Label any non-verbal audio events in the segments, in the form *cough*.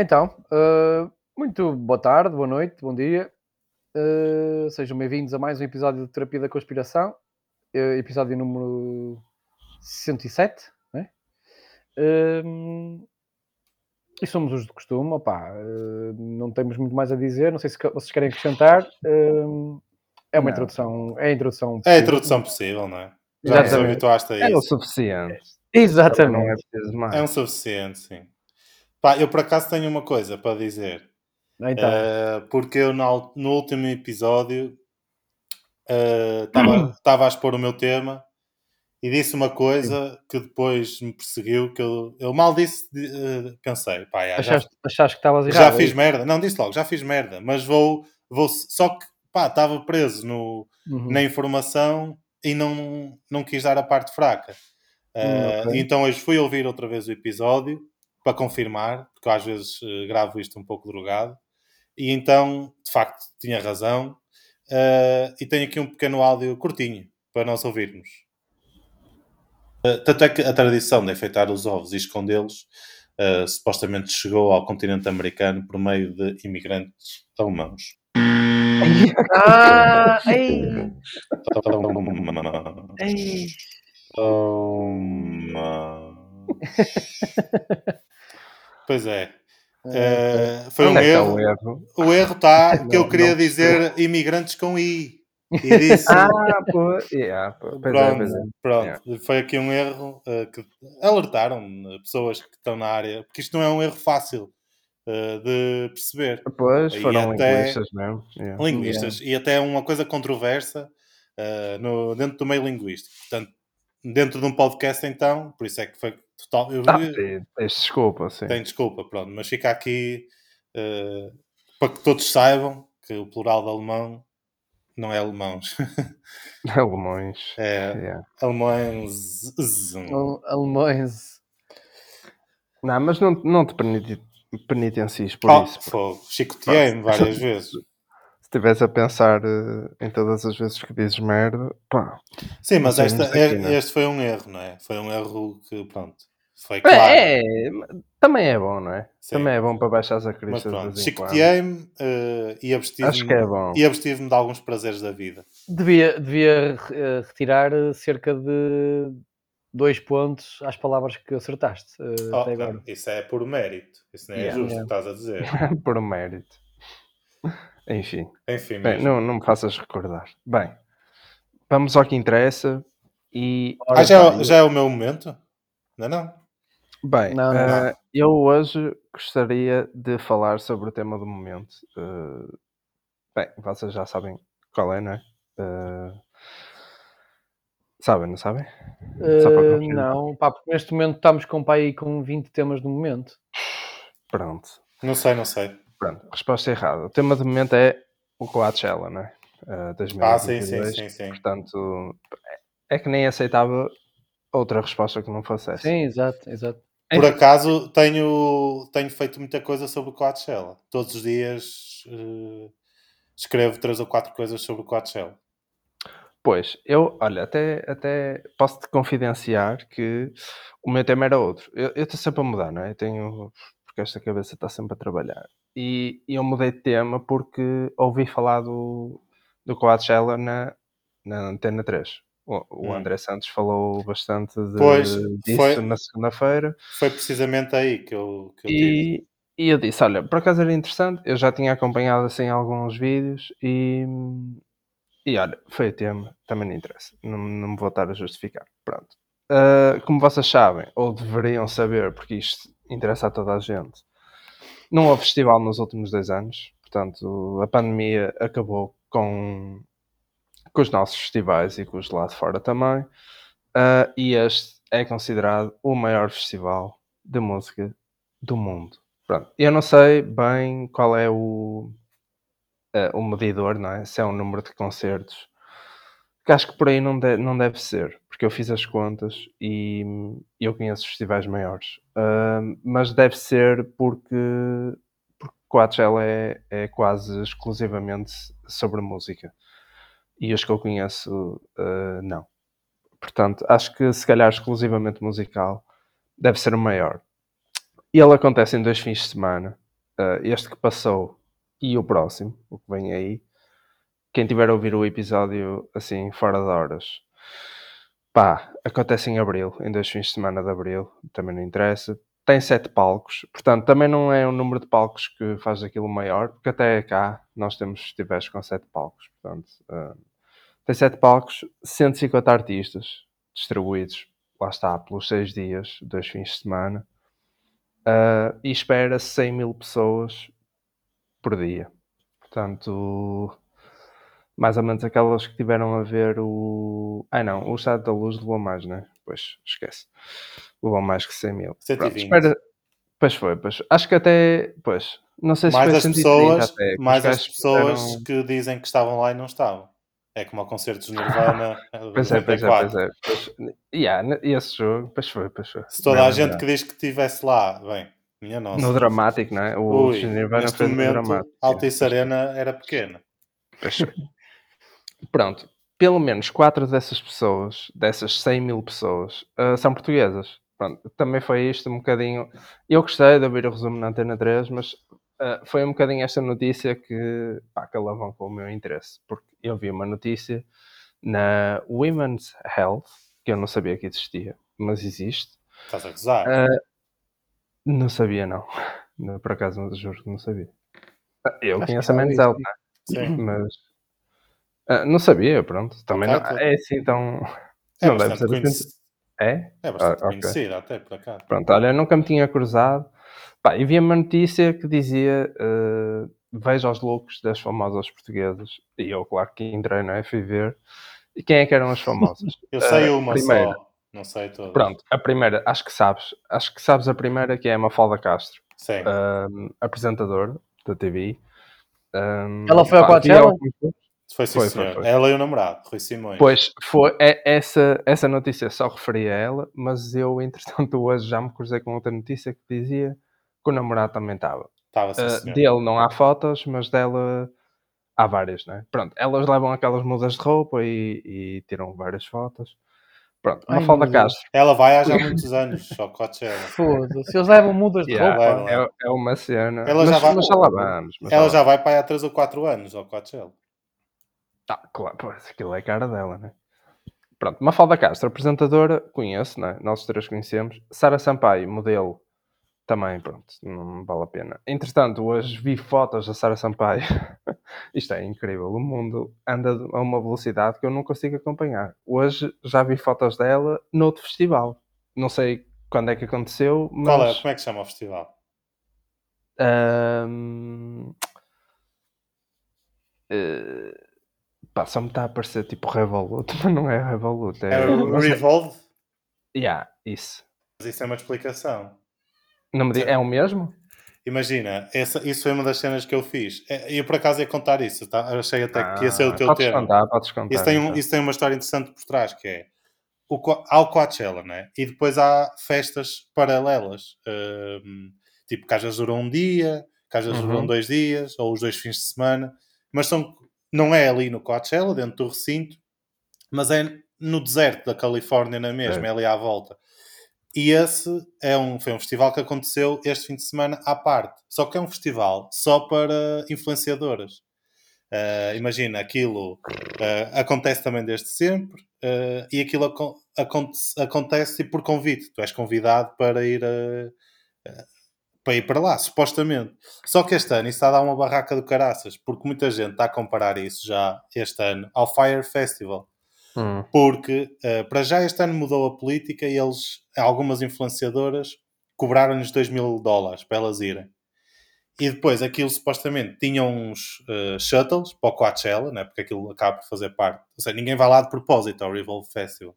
Então, uh, muito boa tarde, boa noite, bom dia. Uh, sejam bem-vindos a mais um episódio de Terapia da Conspiração, uh, episódio número 107, né? e somos os de costume, opá, não temos muito mais a dizer, não sei se vocês querem acrescentar. é uma não. introdução, é a introdução possível. É a introdução possível, não é? Já nos habituaste a isso. É o suficiente. Exatamente. É, é um suficiente, sim. Pá, eu por acaso tenho uma coisa para dizer. Então. Uh, porque eu no, no último episódio estava uh, a expor o meu tema e disse uma coisa Sim. que depois me perseguiu, que eu, eu mal disse, uh, pensei, pá, já, achaste, achaste que estavas errado? Já é fiz merda, não disse logo, já fiz merda, mas vou, vou só que pá, estava preso no, uhum. na informação e não, não quis dar a parte fraca. Uh, okay. Então hoje fui ouvir outra vez o episódio para confirmar, porque eu às vezes uh, gravo isto um pouco drogado, e então, de facto, tinha razão. Uh, e tenho aqui um pequeno áudio curtinho para nós ouvirmos. tanto é que a tradição de enfeitar os ovos e escondê-los supostamente chegou ao continente americano por meio de imigrantes alemãos. ah, ei. ei. Toma. Pois é. Uh, foi um é erro. É o erro. O erro *laughs* está que eu queria dizer imigrantes com I. E disse. *laughs* ah, pô, yeah, pô. Pronto, é, é. pronto. Yeah. foi aqui um erro uh, que alertaram pessoas que estão na área, porque isto não é um erro fácil uh, de perceber. Pois, e foram até, linguistas mesmo. Yeah. Linguistas, e até uma coisa controversa no, dentro do meio linguístico. Portanto, dentro de um podcast, então, por isso é que foi total. Eu, ah, tens desculpa, sim. Tem desculpa, pronto, mas fica aqui uh, para que todos saibam que o plural de alemão não é alemãos. *laughs* alemães. É yeah. alemães. Alemães. Não, mas não, não te penitencies por oh, isso. Chicoteei-me várias *laughs* vezes estivesse a pensar uh, em todas as vezes que dizes merda, pá. Sim, mas esta, aqui, é, este foi um erro, não é? Foi um erro que, pronto, foi claro. É, também é bom, não é? Sim. Também é bom para baixar a pronto, chicoteei-me uh, e abstive-me é abstive de alguns prazeres da vida. Devia, devia uh, retirar cerca de dois pontos às palavras que acertaste uh, oh, até agora. Isso é por mérito. Isso não é yeah, justo yeah. que estás a dizer. *laughs* por mérito. Enfim. Enfim Bem, não, não me faças recordar. Bem, vamos ao que interessa. E... Ah, já, é já é o meu momento? Não, não. Bem, não, não, uh, eu hoje gostaria de falar sobre o tema do momento. Uh, bem, vocês já sabem qual é, não é? Uh, sabem, não sabem? não, pá, porque neste momento estamos com pai com 20 temas no momento. Pronto. Não sei, não sei. Pronto, resposta errada. O tema do momento é o Coachella, não é? Uh, 2022, ah, sim, sim, sim, sim. Portanto, é que nem aceitava outra resposta que não fosse essa. Sim, exato, exato. Por acaso tenho, tenho feito muita coisa sobre o Coachella. Todos os dias uh, escrevo três ou quatro coisas sobre o Coachella. Pois, eu, olha, até, até posso-te confidenciar que o meu tema era outro. Eu estou sempre a mudar, não é? Eu tenho, porque esta cabeça está sempre a trabalhar. E, e eu mudei de tema porque ouvi falar do, do Coachella na, na Antena 3. O, hum. André Santos falou bastante de, pois, disso foi, na segunda-feira. Foi precisamente aí que eu, que eu e. E eu disse, olha, por acaso era interessante, eu já tinha acompanhado assim alguns vídeos e, e olha, foi o tema, também não interessa, não, não me vou estar a justificar. Pronto. Uh, como vocês sabem, ou deveriam saber, porque isto interessa a toda a gente, não houve festival nos últimos dois anos, portanto, a pandemia acabou com, com os nossos festivais e com os lá de fora também. Uh, e este é considerado o maior festival de música do mundo. Pronto. Eu não sei bem qual é o, uh, o medidor, não é? Se é um número de concertos. Que acho que por aí não, de, não deve ser, porque eu fiz as contas e eu conheço festivais maiores. Uh, mas deve ser porque, porque Coachella é, é quase exclusivamente sobre música. E os que eu conheço, uh, não. Portanto, acho que se calhar exclusivamente musical deve ser o maior. E ele acontece em dois fins de semana. uh, este que passou e o próximo, o que vem aí. Quem tiver a ouvir o episódio assim, fora de horas, pá, acontece em abril, em dois fins de semana de abril, também não interessa. Tem sete palcos, portanto, também não é um número de palcos que faz aquilo maior, porque até cá nós temos festivais com sete palcos, portanto, uh, tem sete palcos, 150 artistas distribuídos, lá está, pelos seis dias, dois fins de semana, uh, e espera 100 mil pessoas por dia. Portanto, mais ou menos aquelas que tiveram a ver o. Ai não, o Estado da Luz levou mais, né? Pois, esquece. Levou mais que 100 mil. 120. Pronto, espera... Pois foi, pois. Acho que até. Pois. Não sei se mais as pessoas, até, mais as pessoas que dizem que estavam lá e não estavam. É como ao concerto de Nirvana. *laughs* pois, é, pois é, pois é, pois yeah, esse jogo, pois foi, pois foi. Se toda a gente que diz que estivesse lá, bem, minha nossa. No dramático, não é? O Ui, Nirvana neste momento, dramático. Altice Arena era pequena. Pois foi. Pronto, pelo menos quatro dessas pessoas, dessas 100 mil pessoas, uh, são portuguesas. Pronto, também foi isto um bocadinho. Eu gostei de ouvir o resumo na Antena 3, mas uh, foi um bocadinho esta notícia que, pá, que alavancou o meu interesse. Porque eu vi uma notícia na Women's Health, que eu não sabia que existia, mas existe. Estás a gozar? Uh, não sabia, não. *laughs* Por acaso, juro que não sabia. Eu Acho conheço a Men's Health, né? Sim. mas uh, não sabia, pronto. Também não, é assim, então. É não deve ser conhecido. É? É bastante ah, okay. até por acaso. Pronto, olha, nunca me tinha cruzado. Pá, e vi uma notícia que dizia uh, veja os loucos das famosas portuguesas. E eu, claro que entrei, não é? Fui ver. E quem é que eram as famosas? *laughs* eu sei uh, uma primeira. só. Não sei todas. Pronto, a primeira, acho que sabes. Acho que sabes a primeira, que é a Mafalda Castro. Sim. Um, apresentadora da TV. Um, ela foi ao Coachella? Foi, sim, foi, foi, foi, Ela e o namorado, Rui Simões. Pois, foi, é, essa, essa notícia só referia a ela, mas eu, entretanto, *laughs* hoje já me cruzei com outra notícia que dizia que o namorado também estava. Estava, sim, uh, Dele não há fotos, mas dela há várias, né? Pronto, elas levam aquelas mudas de roupa e, e tiram várias fotos. Pronto, uma falda Castro. Ela vai há já *laughs* muitos anos, só Coachella. Foda-se, eles levam mudas de yeah, roupa. É, é, uma cena. Ela já vai, mas já lá vamos. ela já vai para aí há 3 ou 4 anos ao Coachella. Ah, claro, pois, aquilo é cara dela, né? Pronto, Mafalda Castro, apresentadora, conheço, né? Nós três conhecemos. Sara Sampaio, modelo, também, pronto, não vale a pena. Entretanto, hoje vi fotos da Sara Sampaio. *laughs* Isto é incrível. O mundo anda a uma velocidade que eu não consigo acompanhar. Hoje já vi fotos dela noutro festival. Não sei quando é que aconteceu, mas... Qual é? Como é que chama o festival? Um... Uh... Pá, só me está a aparecer tipo Revolut, *laughs* mas não é Revolut. É, é o Revolve? Yeah, isso. Mas isso é uma explicação. Não me diga, é o mesmo? Imagina, essa, isso foi uma das cenas que eu fiz. É, eu por acaso ia contar isso, tá? Eu achei até ah, que ia ser o ah, teu podes tema. Contar, podes contar, isso, tem um, então. isso tem uma história interessante por trás, que é o, há o Coachella, né? E depois há festas paralelas. Um, tipo, que às vezes duram um dia, que às vezes uhum. duram dois dias, ou os dois fins de semana. Mas são, não é ali no Coachella, dentro do recinto, mas é no deserto da Califórnia na mesma, é, é ali à volta. E esse é um, foi um festival que aconteceu este fim de semana à parte. Só que é um festival só para influenciadoras. Uh, imagina, aquilo uh, acontece também desde sempre uh, e aquilo aco acontece por convite. Tu és convidado para ir, para ir para lá, supostamente. Só que este ano isso está a dar uma barraca do caraças, porque muita gente está a comparar isso já este ano ao Fire Festival. Hum. Porque uh, para já este ano mudou a política e eles, algumas influenciadoras, cobraram-lhes 2 mil dólares para elas irem. E depois aquilo supostamente tinha uns uh, shuttles para o Coachella, né? porque aquilo acaba por fazer parte. Ou seja, ninguém vai lá de propósito ao Revolve Festival.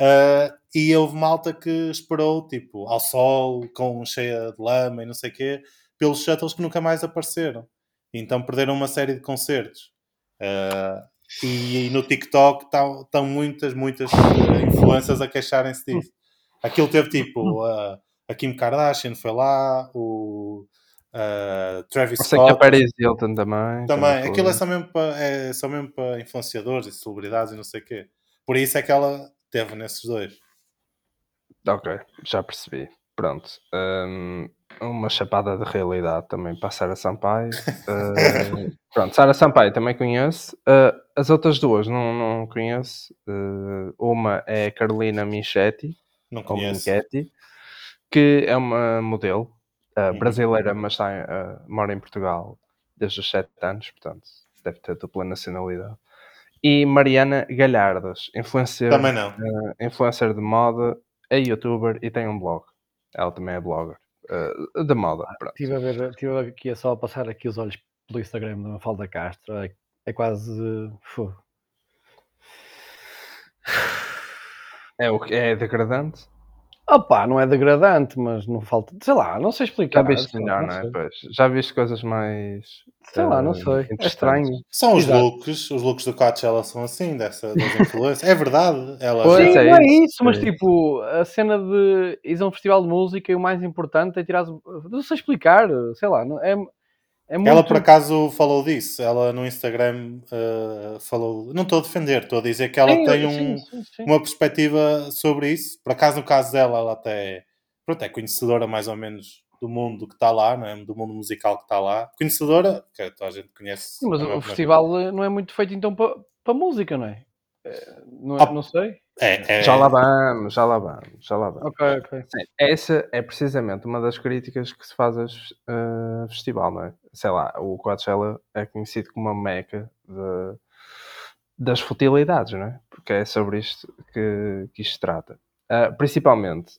Uh, e houve malta que esperou, tipo, ao sol, com cheia de lama e não sei o quê, pelos shuttles que nunca mais apareceram. Então perderam uma série de concertos. Uh, e, no TikTok estão muitas, muitas uh, influências a queixarem-se disso. Aquilo teve tipo uh, a Kim Kardashian foi lá, o uh, Travis Scott. Que a Paris Hilton também. Também, aquilo é só mesmo para é só mesmo para influenciadores e celebridades e não sei o quê. Por isso é que ela teve nesses dois. Ok, já percebi. pronto, um, uma chapada de realidade também para a Sara Sampaio. Uh, *laughs* pronto, Sara Sampaio também conheço. Uh, as outras duas não, não conheço. Uh, uma é Carolina Michetti, não conheço. Michetti, que é uma modelo uhum. brasileira, mas está, mora em Portugal desde os 7 anos, portanto deve ter dupla nacionalidade. E Mariana Galhardos, influencer, também não. influencer de moda, é youtuber e tem um blog. Ela também é blogger uh, da moda. Ah, estive a ver, estive aqui a só a passar aqui os olhos pelo Instagram da Mafalda Castro. É, é quase. Uh, é o é degradante? Opa, não é degradante, mas não falta, sei lá, não sei explicar. Já viste melhor, não, é? Pois, já viste coisas mais. Sei uh, lá, não sei. É estranho. São os Exato. looks, os looks do Coachella são assim, dessa, das influências. é verdade. Ela pois, já... é, não é isso, mas tipo, a cena de ir a um festival de música e o mais importante é tirar. Não sei explicar, sei lá, é, é muito... Ela por acaso falou disso, ela no Instagram uh, falou, não estou a defender, estou a dizer que ela sim, tem um, sim, sim, uma perspectiva sobre isso. Por acaso, no caso dela, ela até pronto, é conhecedora mais ou menos do mundo que está lá, não é? do mundo musical que está lá. Conhecedora, que toda a gente conhece. mas o festival não é muito feito então para, para música, não é? Eh, não, oh, não sei. É, é... Já lá vamos, já lá vamos, já lá vamos. Ok, ok. Sim, essa é precisamente uma das críticas que se faz a uh, festival, não é? Sei lá, o Coachella é conhecido como uma meca de, das futilidades, não é? Porque é sobre isto que, que isto se trata. Uh, principalmente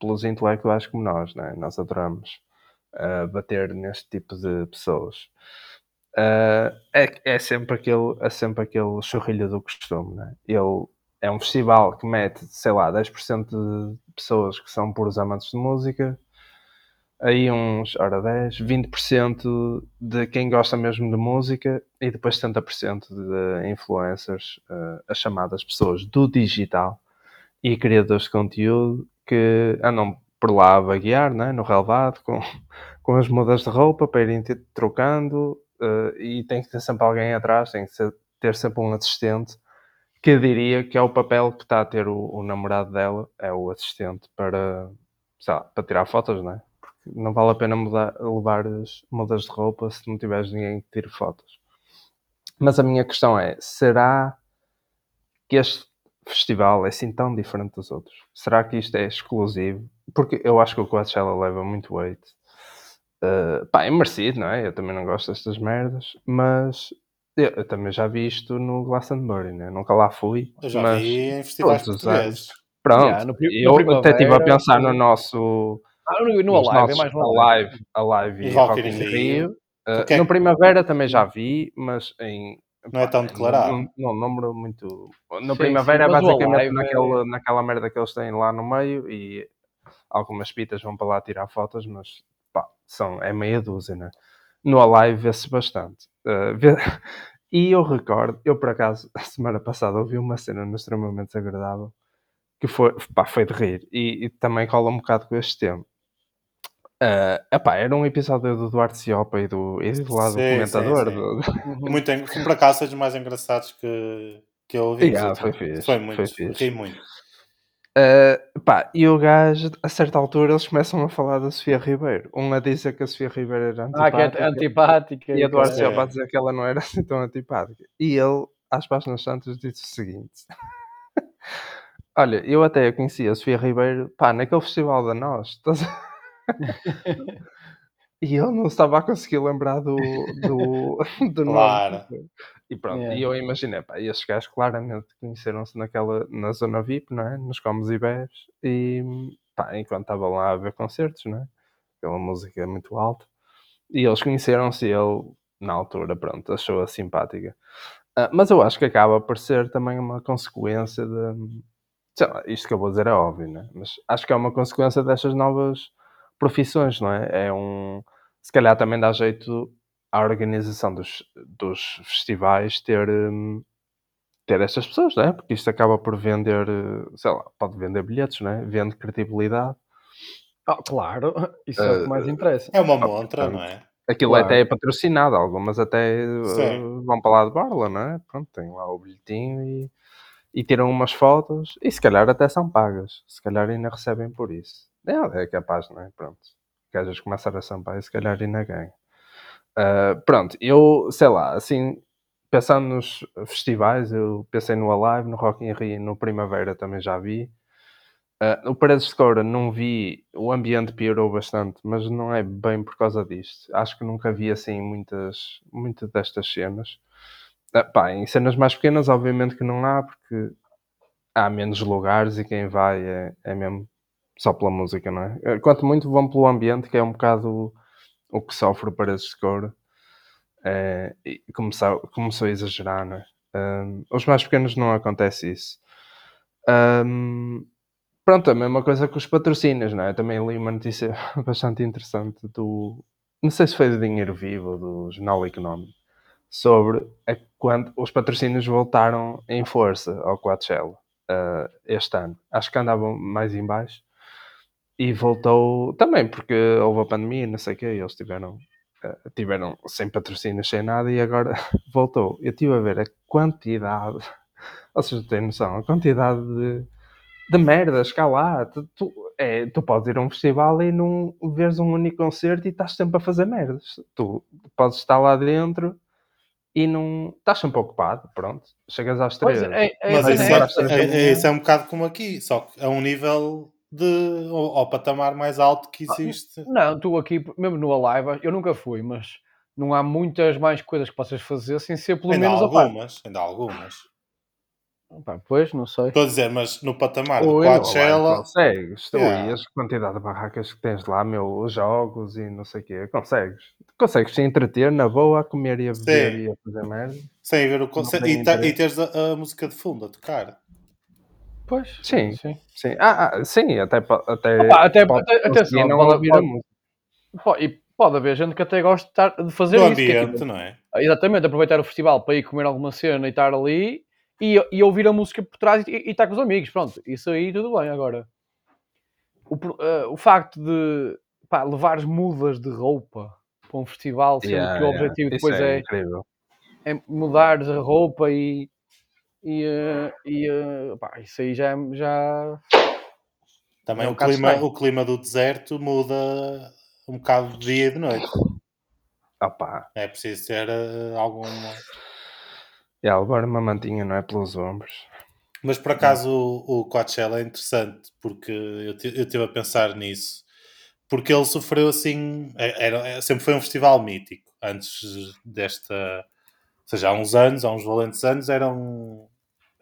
pelos intelectuais como nós, não é? Nós adoramos uh, bater neste tipo de pessoas. Uh, é, é, sempre aquele, é sempre aquele chorrilho do costume, né? Ele é um festival que mete, sei lá, 10% de pessoas que são puros amantes de música, aí uns, ora 10, 20% de quem gosta mesmo de música e depois 70% de influencers, uh, as chamadas pessoas do digital e criadores de conteúdo que andam por lá a vaguear, né? no relevado, com, *laughs* com as mudas de roupa para irem trocando uh, e tem que ter sempre alguém atrás, tem que ser, ter sempre um assistente que diria que é o papel que está a ter o, o namorado dela, é o assistente para, lá, para tirar fotos, é? Porque não vale a pena mudar, levar as mudas de roupa se não tiveres ninguém que tire fotos. Mas a minha questão é: será que este festival é assim tão diferente dos outros? Será que isto é exclusivo? Porque eu acho que o Coachella leva muito weight Uh, pá, é merecido, não é? Eu também não gosto destas merdas, mas eu, eu também já vi isto no Glastonbury, né? Nunca lá fui. Eu já mas vi em festivais portugueses. Pronto, yeah, no, eu no até estive a pensar no nosso... Ah, no, no Alive, é mais no Alive. Alive e, e Rock in Rio. Rio. Uh, no Primavera também já vi, mas em... Não é tão declarado. Não, não, número muito... No sim, Primavera sim, é basicamente naquela, é... naquela merda que eles têm lá no meio e algumas pitas vão para lá tirar fotos, mas são, é meia dúzia, né? No Alive vê-se bastante. Uh, vê... *laughs* E eu recordo, eu por acaso, *laughs* a semana passada ouvi uma cena extremamente desagradável que foi, pá, foi de rir e, e também cola um bocado com este tema. Uh, epá, era um episódio do Duarte Ciopa e do, e do lado sim, do comentador. Sim, sim. Do... Uhum. Muito, por acaso, foi dos mais engraçados que, que eu ouvi. Yeah, foi, fixe, foi muito, foi fixe. ri muito. Uh, pá, e o gajo, a certa altura, eles começam a falar da Sofia Ribeiro. Um a dizer que a Sofia Ribeiro era antipática. Ah, que é antipática. E a Eduardo Silva a dizer que ela não era *laughs* assim tão antipática. E ele, às páginas santas, disse o seguinte: *laughs* Olha, eu até conhecia a Sofia Ribeiro, pá, naquele festival da Nós. *laughs* e ele não estava a conseguir lembrar do, do, *laughs* do claro. nome. E pronto, yeah. e eu imaginei, pá, esses gajos claramente conheceram-se naquela, na zona VIP, não é? Nos comes e bebes, e pá, enquanto estavam lá a ver concertos, não é? Aquela música é muito alta, e eles conheceram-se e ele, na altura, pronto, achou-a simpática. Uh, mas eu acho que acaba por ser também uma consequência de. Sei lá, isto que eu vou dizer é óbvio, né? Mas acho que é uma consequência destas novas profissões, não é? É um. Se calhar também dá jeito a organização dos, dos festivais ter, hum, ter estas pessoas, não é? Porque isto acaba por vender, sei lá, pode vender bilhetes, não é? Vende credibilidade. Oh, claro, *laughs* isso é o que mais eh, interessa. É uma montra, não é? Aquilo claro. até é patrocinado, algumas até uh, vão para lá de borla, não é? Pronto, tem lá o bilhetinho e, e tiram umas fotos e se calhar até são pagas, se calhar ainda recebem por isso. É, é capaz, não é? Pronto. Gajas começar a sampar e se calhar ainda ganha. Uh, pronto, eu, sei lá, assim, pensando nos festivais, eu pensei no Alive, no Rock in Rio, no Primavera também já vi. Uh, o Paredes de Cora não vi, o ambiente piorou bastante, mas não é bem por causa disto. Acho que nunca vi assim muitas, muitas destas cenas. Uh, pá, em cenas mais pequenas, obviamente que não há, porque há menos lugares e quem vai é, é mesmo só pela música, não é? Uh, quanto muito vão pelo ambiente, que é um bocado o que sofre o Paredes de Cora. Uh, e começou, começou a exagerar, não é? os mais pequenos não acontece isso. Um, Pronto, a mesma coisa com os patrocínios, não é? Também li uma notícia *laughs* bastante interessante do. Não sei se foi do Dinheiro Vivo, do Jornal Económico, sobre a, quando os patrocínios voltaram em força ao Coachella uh, este ano. Acho que andavam mais em baixo e voltou também porque houve a pandemia, não sei o quê, e eles tiveram, uh, tiveram sem patrocínios, sem nada e agora *laughs* voltou. Eu estive a ver a quantidade, *laughs* vocês têm noção, a quantidade de de merdas cá lá. Tu, tu, é, tu podes ir a um festival e não veres um único concerto e estás sempre a fazer merdas. Tu podes estar lá dentro e não estás sempre ocupado, pronto. Chegas às três. É, é, mas isso é, é, é, isso é um bocado como aqui, só que a um nível de ao, ao patamar mais alto que ah, existe. Não, tu aqui, mesmo no Alive, eu nunca fui, mas não há muitas mais coisas que possas fazer sem ser pelo ainda menos algumas, ainda algumas. Pois, não sei. Estou a dizer, mas no patamar do Coachella... Consegues. Tu yeah. as quantidade de barracas que tens lá, meu, os jogos e não sei o quê. Consegues. Consegues se entreter na boa, a comer e a beber Sim. e a fazer merda. Sem ver o concerto. E, e teres a, a, música de fundo a tocar. Pois. Sim, sim. Sim, ah, ah, sim até, até, Opa, até, pode, até, atenção, não pode, pode, pode, e pode haver gente que até gosta de fazer do isso. ambiente, é, tipo, não é? Exatamente, aproveitar o festival para ir comer alguma cena e estar ali e, e ouvir a música por trás e, estar tá com os amigos. Pronto, isso aí tudo bem. Agora, o, uh, o facto de pá, levares mudas de roupa para um festival, sendo yeah, que o objetivo depois é, é, é mudar a roupa e. E, uh, e pá, isso aí já. já... Também é um o, clima, o clima do deserto muda um bocado de dia e de noite. Opa. É preciso ter uh, alguma é, levar uma mantinha, não é? Pelos ombros. Mas por acaso o, o Coachella é interessante, porque eu, eu estive a pensar nisso. Porque ele sofreu assim. É, era, é, sempre foi um festival mítico. Antes desta. Ou seja, há uns anos, há uns valentes anos, era um.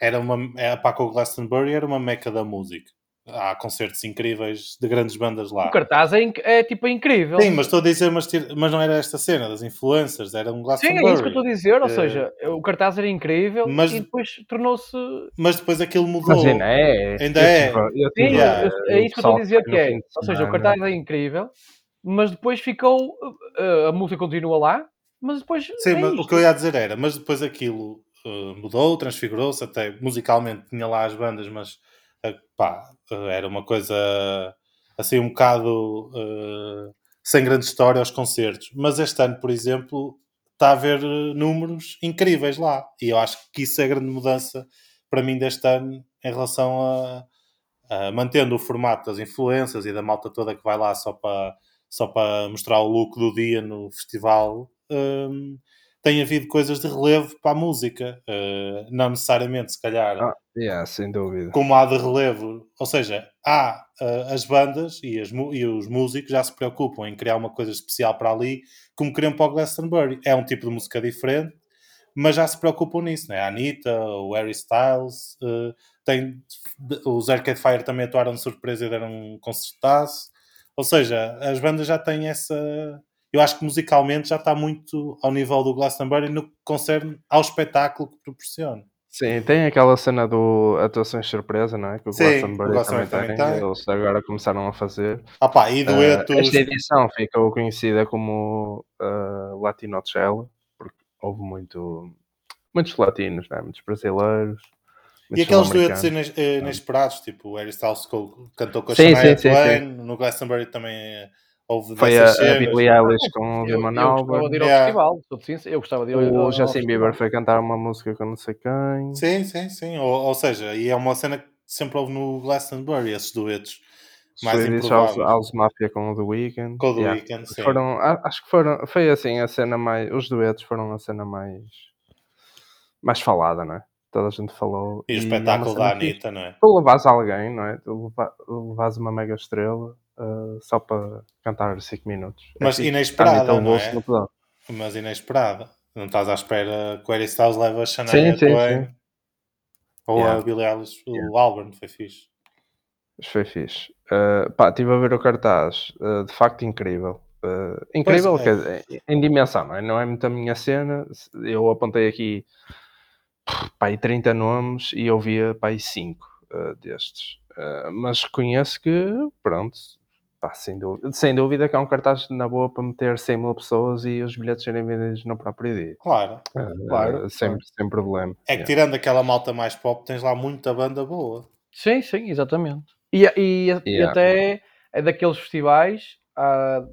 Era uma. A Paco Glastonbury era uma meca da música há concertos incríveis de grandes bandas lá. O cartaz é, é tipo incrível. Sim, mas estou a dizer, mas, mas não era esta cena das influencers, era um Glastonbury. Sim, é isso que eu estou a dizer, ou é... seja, o cartaz era incrível mas, e depois tornou-se... Mas depois aquilo mudou. Mas ainda é. Ainda é. Eu Sim, yeah. é isso que eu estou a dizer que é. Ou seja, o cartaz é incrível, mas depois ficou... Uh, a música continua lá, mas depois... Sim, é mas o que eu ia dizer era, mas depois aquilo mudou, transfigurou-se, até musicalmente tinha lá as bandas, mas pá, era uma coisa assim um bocado uh, sem grande história aos concertos. Mas este ano, por exemplo, está a haver eh, números incríveis lá. E eu acho que isso é a grande mudança para mim deste ano em relação a, a mantendo o formato das influências e da malta toda que vai lá só para, só para mostrar o look do dia no festival. Um, tem havido coisas de relevo para a música. Uh, não necessariamente, se calhar, ah, yeah, sem dúvida. como há de relevo. Ou seja, há uh, as bandas e, as, e, os músicos já se preocupam em criar uma coisa especial para ali, como criam para o Glastonbury. É um tipo de música diferente, mas já se preocupam nisso. Né? A Anitta, o Harry Styles, uh, tem, os Arcade Fire também atuaram de surpresa e deram um concertaço. Ou seja, as bandas já têm essa eu acho que musicalmente já está muito ao nível do Glastonbury no que concerne ao espetáculo que proporciona. Sim, tem aquela cena do atuações surpresa, não é? Que o Sim, Glastonbury, o Glastonbury também, tem, Eles agora começaram a fazer. Ah pá, e duetos... Uh, esta edição ficou conhecida como uh, Latino Cello, porque houve muito, muitos latinos, é? muitos brasileiros. E aqueles duetos inesperados, tipo o Harry Styles cantou com a Shania Twain, no Glastonbury também... Houve Foi a, a Billie Eilish com o Albarn. Eu gostava de ir ao yeah. festival, eu gostava de ir ao O Justin Bieber foi cantar uma música com não sei quem. Sim, sim, sim. Ou, ou seja, e é uma cena que sempre houve no Glastonbury, esses duetos. mais Swedish House, House Mafia com o The Weeknd. Com o The yeah. Weeknd, sim. Foram, acho que foram, foi assim a cena mais, os duetos foram a cena mais, mais falada, não é? Toda a gente falou. E, e o espetáculo da Anitta, não é? Tu levas alguém, não é? Tu levas uma mega estrela uh, só para cantar 5 minutos. Mas é inesperada, não é? Mas inesperada. Não estás à espera que o Harry Styles leve a Shania Twain. Ou yeah. a Billie Eilish, yeah. o Albert, foi fixe. Foi fixe. Uh, pá, estive a ver o cartaz, uh, de facto incrível. Uh, incrível é. em dimensão, não é? não é muito a minha cena. Eu apontei aqui pá, 30 nomes e eu via pá, 5 uh, destes. Uh, mas reconheço que, pronto, pá, sem, dúvida, sem dúvida que é um cartaz na boa para meter 100 mil pessoas e os bilhetes serem vendidos no próprio dia. Claro, uh, claro. Sem, claro. sem problema. É que yeah. tirando aquela malta mais pop, tens lá muita banda boa. Sim, sim, exatamente. E, e, yeah. e até é daqueles festivais uh,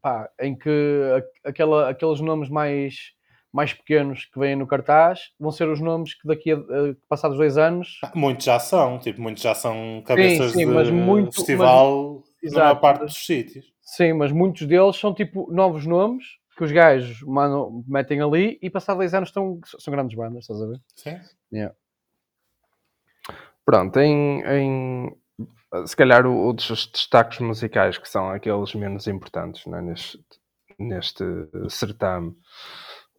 pá, em que aquela, aqueles nomes mais mais pequenos que vêm no cartaz vão ser os nomes que daqui a, a passados dois anos. Ah, muitos já são, tipo, muitos já são cabeças sim, sim, de muito, festival mas, na maior parte dos sítios. Sim, mas muitos deles são tipo novos nomes que os gajos mano, metem ali e passados dois anos estão, são grandes bandas, estás a ver? Sim. Yeah. Pronto, em, em se calhar o, dos destaques musicais que são aqueles menos importantes né, neste, neste certame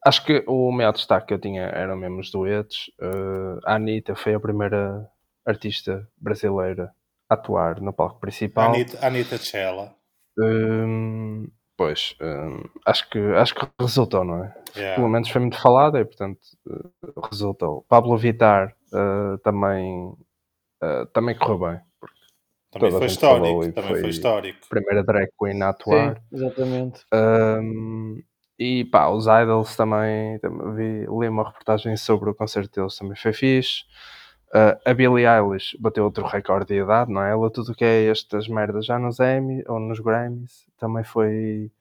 Acho que o maior destaque que eu tinha eram mesmo os duetos. Uh, a Anitta foi a primeira artista brasileira atuar no palco principal. Anitta, Anitta Cella. Um, pois, um, acho, que, acho que resultou, não é? Yeah. Pelo menos foi muito falada e, portanto, uh, resultou. Pablo Vittar uh, também, também correu bem. Também foi histórico. Também foi, foi histórico. Primeira drag queen a atuar. Sim, exatamente. Um, e pá, os Idols também, também vi, li uma reportagem sobre o concerto deles, também foi fixe. Uh, a Billie Eilish bateu outro recorde de idade, não é? Ela, tudo que é estas merdas já nos Emmy ou nos Grammys, também foi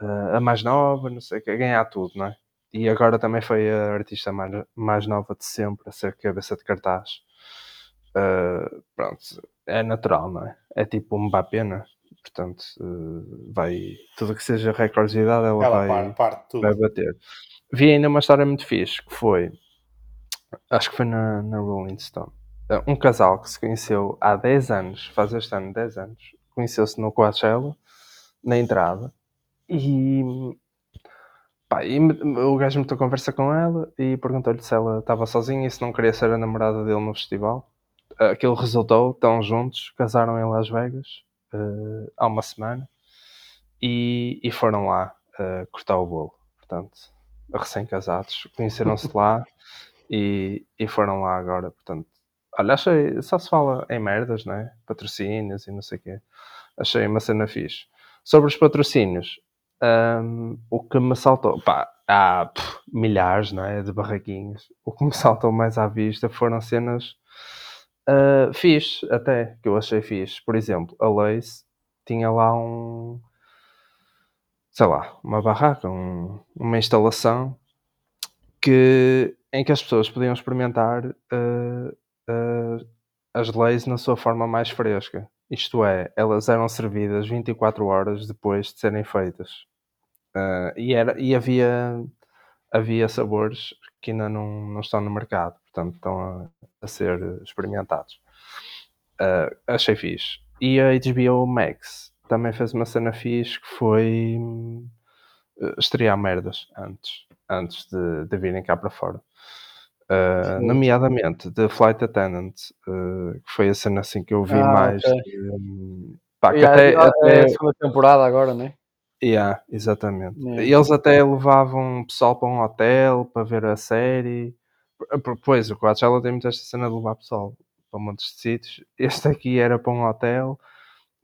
uh, a mais nova, não sei o que, a ganhar tudo, não é? E agora também foi a artista mais, mais nova de sempre a ser cabeça de cartaz. Uh, pronto, é natural, não é? É tipo um Mbappé, não é? portanto vai tudo que seja recordes de idade ela, ela vai, parte, vai bater. Vi ainda uma história muito fixe que foi acho que foi na, na Rolling Stone eh, um casal que se conheceu há 10 anos, faz este ano 10 anos, conheceu-se no Coachella, na entrada, e, pá, e o gajo meteu conversa com ela e perguntou-lhe se ela estava sozinha e se não queria ser a namorada dele no festival. Aquilo resultou, estão juntos, casaram em Las Vegas uh, há uma semana e, e foram lá uh, cortar o bolo. Portanto, recém-casados, conheceram-se lá e, e foram lá agora. Portanto, olha, achei, só se fala em merdas, né? Patrocínios e não sei o quê. Achei uma cena fixe. Sobre os patrocínios, um, o que me saltou, pá, há pff, milhares não é, de barraquinhos. O que me saltou mais à vista foram cenas Uh, fiz até, que eu achei fixe. Por exemplo, a Lace tinha lá um. sei lá, uma barraca, um, uma instalação que, em que as pessoas podiam experimentar uh, uh, as leis na sua forma mais fresca. Isto é, elas eram servidas 24 horas depois de serem feitas. e, era, e havia, havia sabores que ainda não, não estão no mercado, portanto estão a, a ser experimentados. Uh, achei fixe. E a HBO Max também fez uma cena fixe que foi uh, estrear merdas antes, antes de, de virem cá para fora. Uh, nomeadamente The Flight Attendant, uh, que foi a cena assim que eu vi ah, mais. Okay. Pá, que até, até... É a segunda temporada agora, né? Yeah, exatamente. Yeah. Eles até levavam pessoal para um hotel para ver a série. Pois, o Coachella tem muito esta cena de levar pessoal para montes de sítios. Este aqui era para um hotel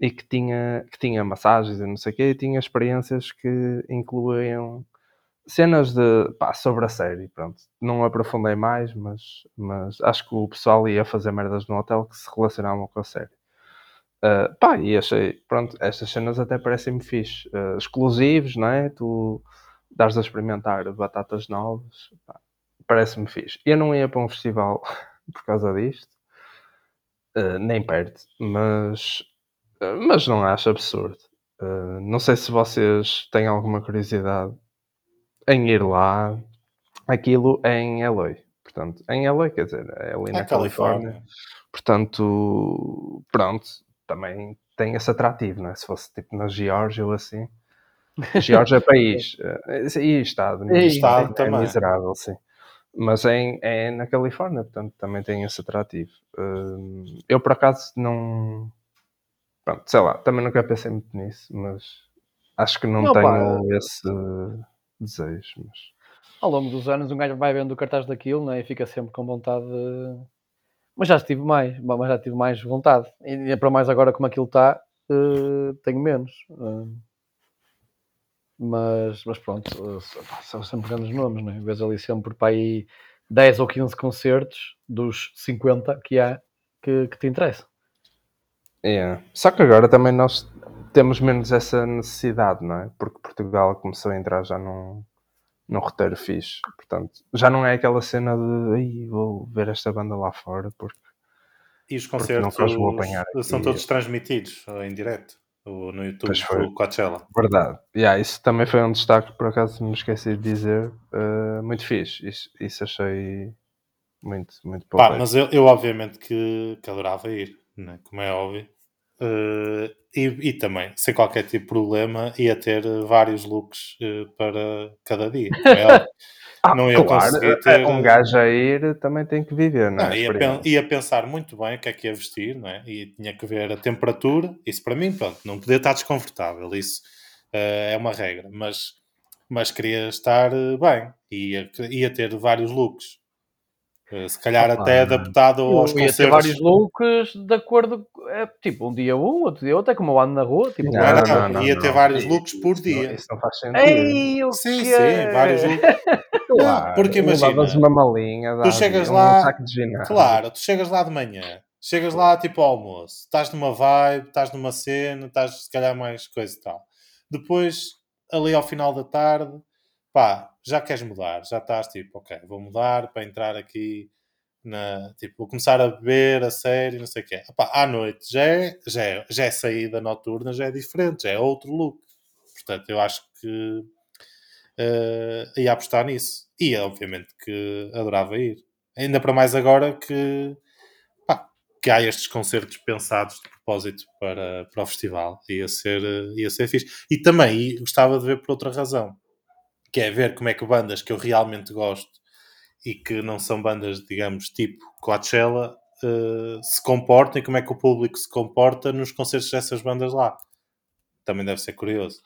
e que tinha, que tinha massagens e não sei o quê, e tinha experiências que incluíam cenas de, pá, sobre a série, pronto. Não aprofundei mais, mas, mas acho que o pessoal ia fazer merdas no hotel que se relacionavam com a série. Uh, pá, e achei, pronto, estas cenas até parecem-me fixe. Uh, exclusivos, não é? Tu dares a experimentar batatas novas, parece-me fixe. Eu não ia para um festival *laughs* por causa disto, uh, nem perto, mas mas não acho absurdo. Não sei se vocês têm alguma curiosidade em ir lá. Aquilo é em LA. Portanto, em LA, quer dizer, é ali é na Califórnia. Califórnia. Portanto, pronto, também tem esse atrativo, não é? Se fosse tipo na Geórgia ou assim. *laughs* Geórgia é país. Eh, e Estado. E Estado é, também. É miserável, sim. Mas é, é na Califórnia, portanto também tem esse atrativo. Uh, eu por acaso não. Pronto, sei lá, também nunca pensei muito nisso, mas acho que não, não tenho pá. esse desejo. Mas... Ao longo dos anos, um gajo vai vendo o cartaz daquilo né, e fica sempre com vontade de. Mas já tive mais, mas já tive mais vontade. E é para mais agora como aquilo está, uh, tenho menos. Uh, mas, mas pronto, são sempre grandes nomes, não é? Vês ali sempre para aí 10 ou 15 concertos dos 50 que há que, que te interessam. É. Só que agora também nós temos menos essa necessidade, não é? Porque Portugal começou a entrar já num, num roteiro fixe. Portanto, já não é aquela cena de vou ver esta banda lá fora porque. E os concertos são todos transmitidos em direto no YouTube do Coachella. Verdade. Yeah, isso também foi um destaque, por acaso me esqueci de dizer. Uh, muito fixe. Isso, isso achei muito, muito bom. Mas eu, eu obviamente que, que adorava ir, né? como é óbvio. Uh, e, e, também, sem qualquer tipo de problema, ia ter vários looks uh, para cada dia. *laughs* É ah, não ia claro, conseguir ter... Um gajo a ir também tem que viver, não, é? ia, ia, pensar muito bem o que é que ia vestir, não é? E tinha que ver a temperatura. Isso para mim, pronto, não podia estar desconfortável. Isso uh, é uma regra. Mas, mas queria estar bem. Ia, ia ter vários looks. Eh, se calhar ah, até adaptado aos ia concertos. Ter vários looks de acordo, é, tipo, um dia um, outro dia outro, é como eu ando na rua. Tipo, não, não, não, não ia ter vários looks por dia. Isso não faz sentido. Ei, sim, que... sim, vários looks. claro, *laughs* porque imagina, uma malinha, tu chegas lá, um claro, tu chegas lá de manhã, chegas lá tipo ao almoço, estás numa vibe, estás numa cena, estás se calhar mais coisa e tal. Depois, ali ao final da tarde, pá, já queres mudar, já estás tipo, ok, vou mudar para entrar aqui na, tipo, vou começar a beber a sério, não sei o quê. Epá, à noite já é, já, é, já é saída noturna, já é diferente, já é outro look. Portanto, eu acho que uh, ia apostar nisso. E obviamente que adorava ir. Ainda para mais agora que, pá, que há estes concertos pensados de propósito para, para o festival. Ia ser, ia ser fixe. E também gostava de ver por outra razão que é ver como é que bandas que eu realmente gosto e que não são bandas, digamos, tipo Coachella, uh, se comportam e como é que o público se comporta nos concertos dessas bandas lá. Também deve ser curioso.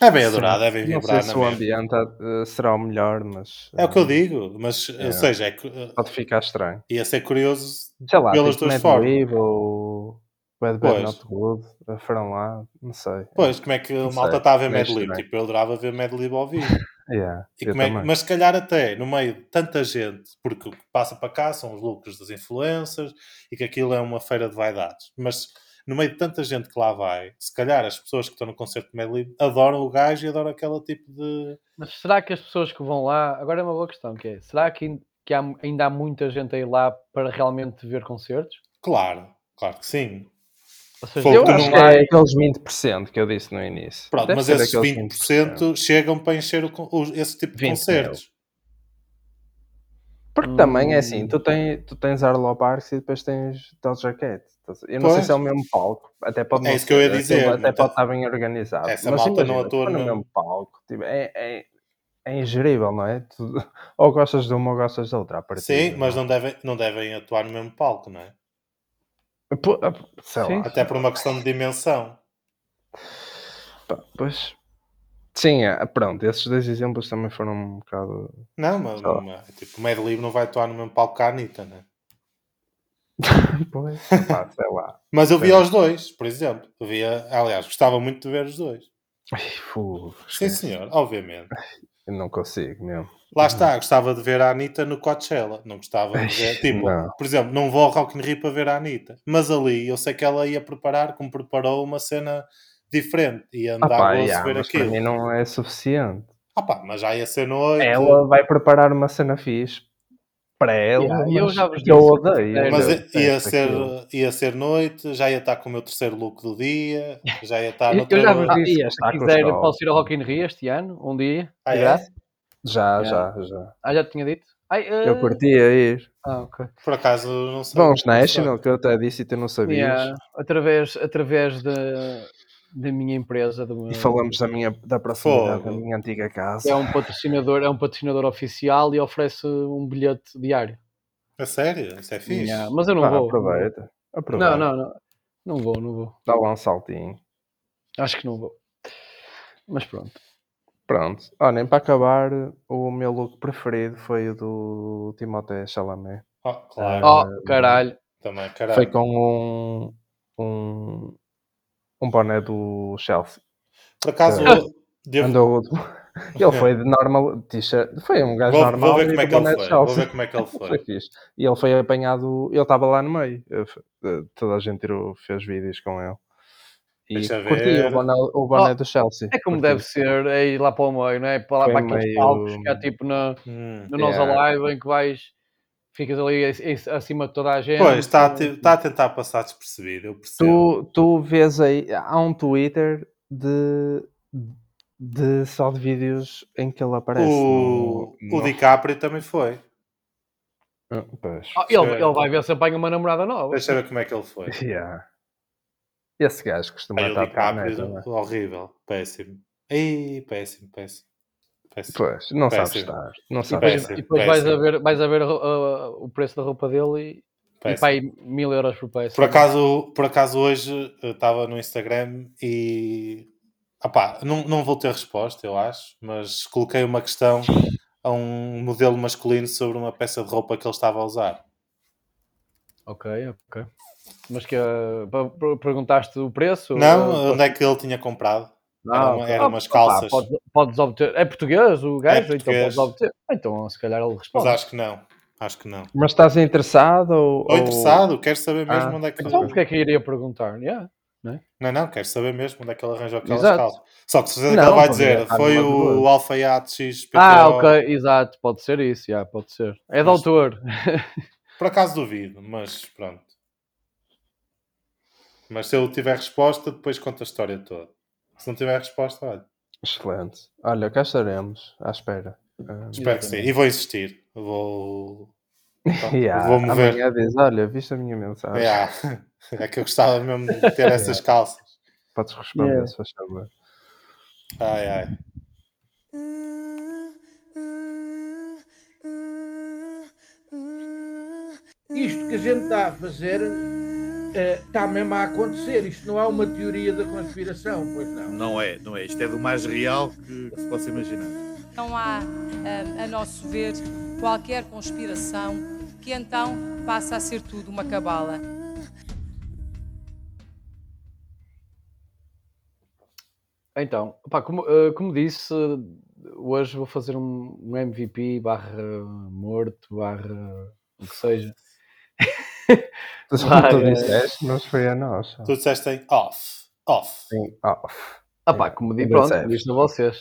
É bem adorado, devem vibrar. Não sei se o ambiente uh, será o melhor, mas... Uh, é o que eu digo, mas, é, ou seja... É, pode ficar estranho. Ia ser curioso sei lá, pelas tipo duas formas. ou Bad Bad Not Good, foram lá, não sei. Pois, como é que a malta está a ver Mad Lib? Tipo, eu adorava ver Mad Lib ao vivo. *laughs* Yeah, é, mas se calhar até no meio de tanta gente, porque o que passa para cá são os lucros das influências e que aquilo é uma feira de vaidades. Mas no meio de tanta gente que lá vai, se calhar as pessoas que estão no concerto de Medley adoram o gajo e adoram aquele tipo de. Mas será que as pessoas que vão lá. Agora é uma boa questão, que é: será que, que há, ainda há muita gente aí lá para realmente ver concertos? Claro, claro que sim. Seja, eu acho que é aqueles 20% que eu disse no início. Pronto, Deve mas esses 20%, 20% chegam para encher o, o, esse tipo de concertos. Mil. Porque hum. também é assim, tu, tem, tu tens Arlo Parks e depois tens Doja Cat. Eu não pois. sei se é o mesmo palco, até pode é isso que eu ia dizer. Até pode estar bem organizado. Essa mas malta não atua no... mesmo palco. Tipo, é, é, é ingerível, não é? Tu, *laughs* ou gostas de uma ou gostas da outra. Sim, mas não devem, não devem atuar no mesmo palco, não é? Sei lá. Até por uma questão de dimensão. Pois. Sim, é, pronto, esses dois exemplos também foram um bocado. Não, mas não, tipo, o Mad Lib não vai atuar no mesmo palco que a Anitta, né? *laughs* pois, pá, sei lá. Mas eu vi os dois, por exemplo. Eu via, aliás, gostava muito de ver os dois. Ai, Sim, senhor, obviamente. Eu não consigo mesmo. Lá está, gostava de ver a Anitta no Coachella. Não gostava de ver. Tipo, não. por exemplo, não vou ao Rock in Rio para ver a Anitta. Mas ali eu sei que ela ia preparar, como preparou, uma cena diferente. Ia andar ah, pá, a yeah, ver mas aquilo. Para mim não é suficiente. Ah pá, mas já ia ser noite. Ela vai preparar uma cena fixe para ela, yeah, eu já vos disse, eu odeio. Mas ia ser, ia ser noite, já ia estar com o meu terceiro look do dia, já ia *laughs* estar no Eu já vos disse, ah, se quiser, posso ir ao Rock in Rio este ano, um dia. Ah, é? Já, já, já. Ah, já tinha dito? Ai, uh... Eu curtia ir. Ah, ok. Por acaso, não sei. Vamos National, que eu até disse e tu não sabias. Yeah, através, através de da minha empresa. Meu... E falamos da minha da proximidade da minha antiga casa. É um patrocinador, é um patrocinador oficial e oferece um bilhete diário. A sério? Isso é fixe. Yeah, mas eu não ah, vou. Aproveita. aproveita. Não, não, não. Não vou, não vou. Dá lá um saltinho. Acho que não vou. Mas pronto. Pronto. Olhem, para acabar, o meu look preferido foi o do Timothée Chalamet. Oh, claro. Oh, caralho. Também, caralho. Foi com um, um um boné do Chelsea. Por acaso, devo... andou... *laughs* ele foi de normal t-shirt, foi um gajo vou, normal. Vou ver como é que ele foi. Vou ver como é que ele foi. foi e ele foi apanhado, ele estava lá no meio. Toda a gente tirou, fez vídeos com ele. E curti o boné, o boné oh, do Chelsea. É como curti. deve ser, é ir lá para o meio, não é? Para lá foi para aqueles meio... palcos que é tipo no, hum, no yeah. Nós Alive em que vais ficas ali acima de toda a gente. Pois, está a, está a tentar passar despercebido, eu percebo. Tu, tu vês aí, há um Twitter de, de só de vídeos em que ele aparece. O, no, o DiCaprio também foi. Ah, pois. Ah, ele, ele vai ver se apanha uma namorada nova. Deixa ver como é que ele foi. *laughs* Yeah. Esse gajo costuma estar o DiCaprio, horrível, péssimo. Ei, péssimo, péssimo. Péssimo. Pois, não sabe estar. Não sabe péssimo, e depois vais a ver, vais a ver uh, o preço da roupa dele e, e pai mil euros por peça. Por acaso, por acaso hoje estava no Instagram e opá, não, não vou ter resposta, eu acho, mas coloquei uma questão a um modelo masculino sobre uma peça de roupa que ele estava a usar. Ok, ok. Mas que uh, perguntaste o preço? Não, ou... onde é que ele tinha comprado? Ah, eram, eram umas calças. podes, podes, obter. É português o gajo? É português. Então podes obter. Então, se calhar ele responde. Mas acho que não. Acho que não. Mas estás interessado? Ou, Estou interessado, quero saber mesmo ah, onde é que Então, porque é que iria perguntar? Yeah. Não, é? não, não, quero saber mesmo onde é que ele arranjou aquelas exato. calças. Só que se certeza que ele vai dizer, foi o, o Alfaiate X. Ah, ok, exato, pode ser isso, yeah, pode ser. É de autor. Por acaso duvido, mas pronto. Mas se eu tiver resposta, depois conta a história toda. Se não tiver resposta, olha. Excelente. Olha, cá estaremos à espera. Uh, Espero que sim. E vou insistir. Vou. Então, *laughs* yeah, vou mover. Amanhã diz, olha, viste a minha mensagem. Yeah. É que eu gostava mesmo de ter *laughs* essas yeah. calças. Podes responder, yeah. se faz favor. Ai, ai. Isto que a gente está a fazer está mesmo a acontecer. Isto não é uma teoria da conspiração, pois não? Não é, não é. Isto é do mais real que, se possa imaginar. Não há, a nosso ver, qualquer conspiração que então passa a ser tudo uma cabala. Então, pá, como, uh, como disse, hoje vou fazer um, um MVP barra morto, barra o que seja. *laughs* Tu, tu disseste, mas foi a nossa. Tu disseste em off. Off. Sim, off. Ah pá, como digo, pronto, visto a vocês.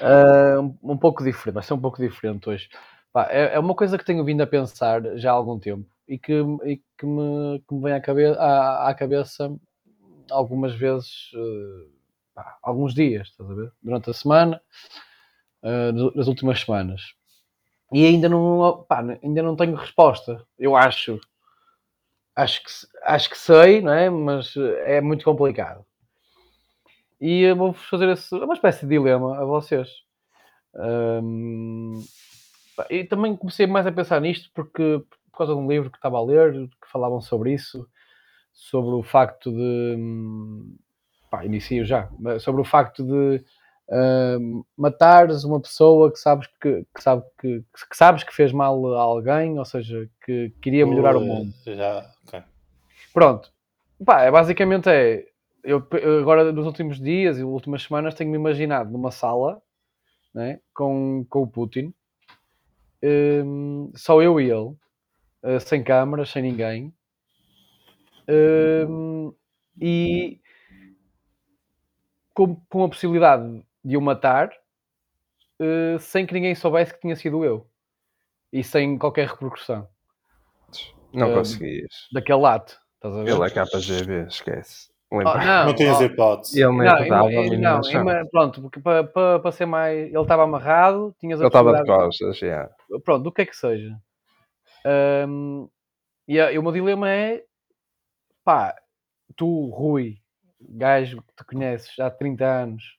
Uh, um, um, pouco diferente, vai ser um pouco diferente hoje. Pá, é, é, uma coisa que tenho vindo a pensar já há algum tempo e que, e que, me, que me vem à cabeça, à, à cabeça algumas vezes, uh, pá, alguns dias, estás a ver? Durante a semana, uh, nas últimas semanas. E ainda não, pá, ainda não tenho resposta. Eu acho acho que, acho que sei, não é? mas eh, é muito complicado. E eu vou fazer esse, uma espécie de dilema a vocês. Um, e também comecei mais a pensar nisto porque, por causa de um livro que estava a ler, que falavam sobre isso, sobre o facto de. Pá, inicio já, sobre o facto de uh, matares uma pessoa que sabes que, que, sabe, que, que, sabes que fez mal a alguém, ou seja, que queria melhorar o mundo. Já. Pronto. Pá, é, basicamente é. Eu agora nos últimos dias e últimas semanas tenho-me imaginado numa sala né, com, com o Putin, um, só eu e ele, uh, sem câmaras, sem ninguém, um, e com, com a possibilidade de o matar uh, sem que ninguém soubesse que tinha sido eu. e sem qualquer repercussão. Não Uh, conseguias. Daquele ato, estás a ver? Ele é KGB, esquece. Oh, não, Não tinhas oh, hipótese. Ele nem não, ima- a mínima não, ima- pronto, porque para, para, para ser mais. Ele estava amarrado, tinhas a Ele estava de costas, já. Pronto, o que é que seja. Ahm, e, a- e o meu dilema é pá, tu, Rui, gajo que te conheces há 30 anos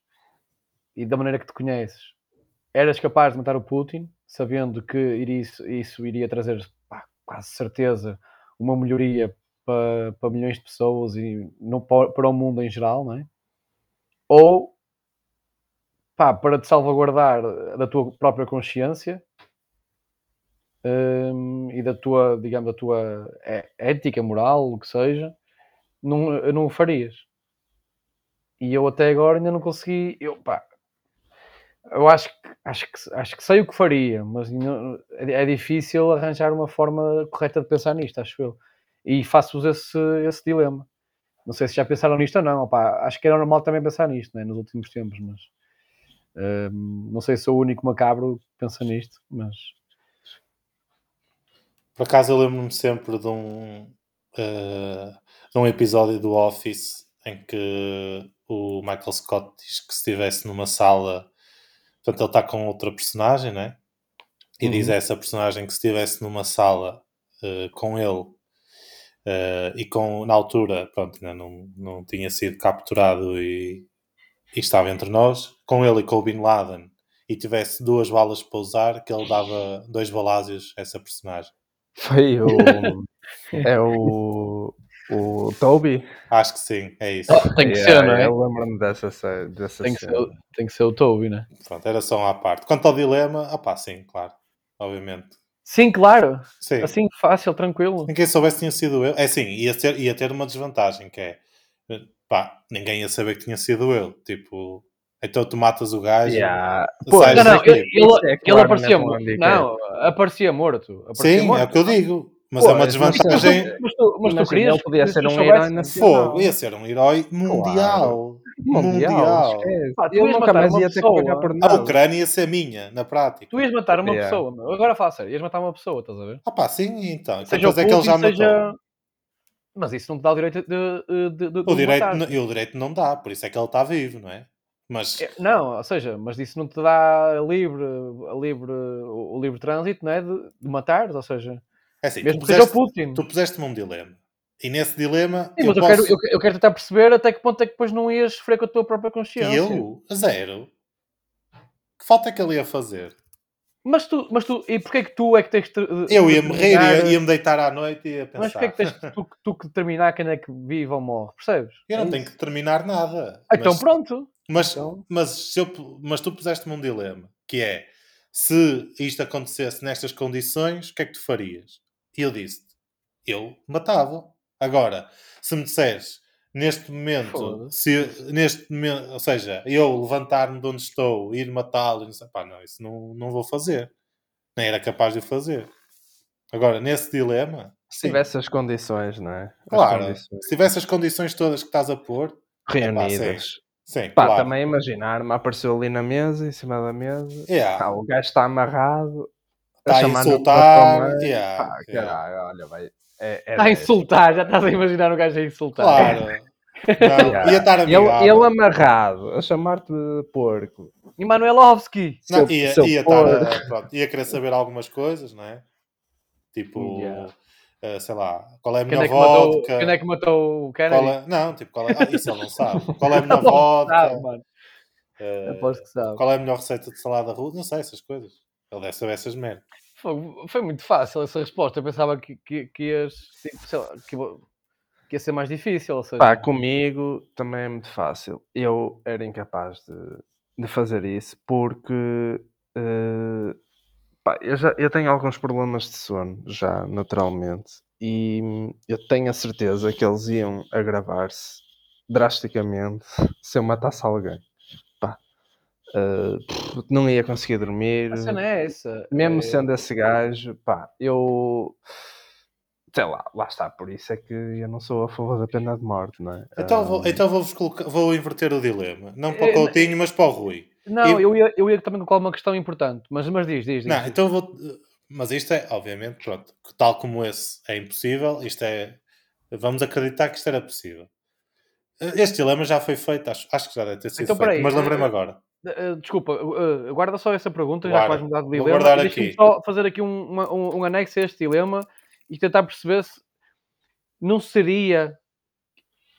e da maneira que te conheces, eras capaz de matar o Putin, sabendo que iria- isso, isso iria trazer pá, quase certeza uma melhoria para, para milhões de pessoas e não para, o mundo em geral, não é? Ou pá, para te salvaguardar da tua própria consciência hum, e da tua, digamos, da tua é- ética, moral, o que seja, não, não o farias. E eu até agora ainda não consegui. Eu, pá, eu acho que, acho, que, acho que sei o que faria, mas é difícil arranjar uma forma correta de pensar nisto, acho eu. E faço-vos esse, esse dilema. Não sei se já pensaram nisto ou não. opá, acho que era normal também pensar nisto né, nos últimos tempos, mas hum, não sei se sou o único macabro que pensa nisto, mas Por acaso eu lembro-me sempre de um, eh, de um episódio do Office em que o Michael Scott diz que se estivesse numa sala, portanto ele está com outra personagem, né? E diz a essa personagem que se estivesse numa sala eh, com ele eh, e com, na altura, pronto, ainda não, não tinha sido capturado e, e estava entre nós, com ele e com o Bin Laden, e tivesse duas balas para usar, que ele dava dois balásios a essa personagem. Foi o. *laughs* é o. O Toby? Acho que sim, é isso. tem que Yeah, ser, não é? Eu lembro-me dessa, dessa Tem que, ser, cena. tem que ser o Toby, né? Pronto, era só uma parte. Quanto ao dilema, ah pá, sim, claro, obviamente. Sim, claro. Sim. Assim, fácil, tranquilo. Ninguém soubesse tinha sido eu. É assim, ia ter, ia ter uma desvantagem, que é pá, ninguém ia saber que tinha sido eu. Tipo, então tu matas o gajo. Yeah. sais Não, não, ele, ele, é ele aparecia um morto. Não, aparecia morto. Aparecia Sim, morto. é o que eu digo. Mas Pô, é uma mas- desvantagem. Mas tu, mas tu Imagina, querias ele podia ser um herói nacional. Fogo, ia ser um herói mundial. Mundial. tu Ele ias nunca matar mais uma ia ter que pessoa. pagar por A nada. Ucrânia ia ser minha, na prática. Tu ias matar uma Yeah. pessoa, meu. Agora fala sério, ias matar uma pessoa, estás a ver? Ah pá, sim, então. Seja o é que ele já matou? seja... Mas isso não te dá o direito de, de, de, de O direito, matar. não- e o direito não dá, por isso é que ele está vivo, não é? Mas É, Não, ou seja, mas isso não te dá livre, a livre, o o livre trânsito, não é? De, de matar, ou seja, é assim, tu mesmo que seja o puseste, Putin. tu puseste-me um dilema. E nesse dilema, Sim, eu mas eu, posso... quero, eu, eu quero tentar perceber até que ponto é que depois não ias sofrer com a tua própria consciência. E eu, zero. Que falta é que ele ia fazer? Mas tu, mas tu, e porquê é que tu é que tens de, de- Eu de ia morrer, determinar- ia, ia me deitar à noite e ia pensar. Mas porquê é que tens tu, *laughs* tu que determinar quem é que vive ou morre, percebes? Eu não É tenho isso. que terminar nada. Ah, Então mas, pronto. mas, Então- mas, se eu, mas tu puseste-me um dilema, que é, se isto acontecesse nestas condições, o que é que tu farias? E eu disse eu matava. Agora, se me disseres, neste momento, se, neste momento, ou seja, eu levantar-me de onde estou, ir matá-lo, não sei, pá, não, isso não, não vou fazer. Nem era capaz de fazer. Agora, nesse dilema, Se sim, tivesse as condições, não é? As claro, condições se tivesse as condições todas que estás a pôr, reunidas. sim, Pá, claro. também imaginar-me, apareceu ali na mesa, em cima da mesa. Yeah. Ah, o gajo está amarrado. Está a insultar, yeah, Pá, yeah. caralho, olha, vai. É, é Está a insultar, já estás a imaginar o gajo a insultar. Claro. Não, *laughs* ia estar Ele, amigável. ele amarrado, a chamar-te de porco. E Manuelovski. Não, Seu- ia, seu ia, estar a- pronto, ia querer saber algumas coisas, não é? Tipo, Yeah. eh, sei lá, qual é a minha é, vodka? quem é que matou o Kennedy? qual é... Não, tipo, qual é... ah, isso ele não sabe. *laughs* Qual é a minha vodka? sabe, mano. Eh, Aposto que sabe. qual é a melhor receita de salada russa? Não sei, essas coisas. Ele deve saber essas merdas. Foi, muito fácil essa resposta. Eu pensava que, que, que ias. tipo, lá, que, que ia ser mais difícil. Ou seja, Pá, comigo também é muito fácil. Eu era incapaz de, de fazer isso porque eh, pá, eu, já, eu tenho alguns problemas de sono já, naturalmente, e eu tenho a certeza que eles iam agravar-se drasticamente se eu matasse alguém. Eh, pff, não ia conseguir dormir. a cena é essa. Mesmo É- sendo esse gajo, pá, eu sei lá, lá está, por isso é que eu não sou a favor da pena de morte, não é? Então, Ah, vou, então vou-vos colocar, vou inverter o dilema. Não para Eh, o Coutinho, mas para o Rui. Não, Eu- eu ia, eu ia também colocar uma questão importante. Mas, mas diz, diz, diz. Não, então vou. Mas isto é, obviamente, pronto, tal como esse é impossível, isto é. Vamos acreditar que isto era possível. Este dilema já foi feito, acho, acho que já deve ter sido então, feito, mas lembrei-me agora. Uh, desculpa, uh, guarda só essa pergunta, Guarda. já que vais mudar de dilema. Deixa-me só fazer aqui um, uma, um, um anexo a este dilema e tentar perceber se não seria.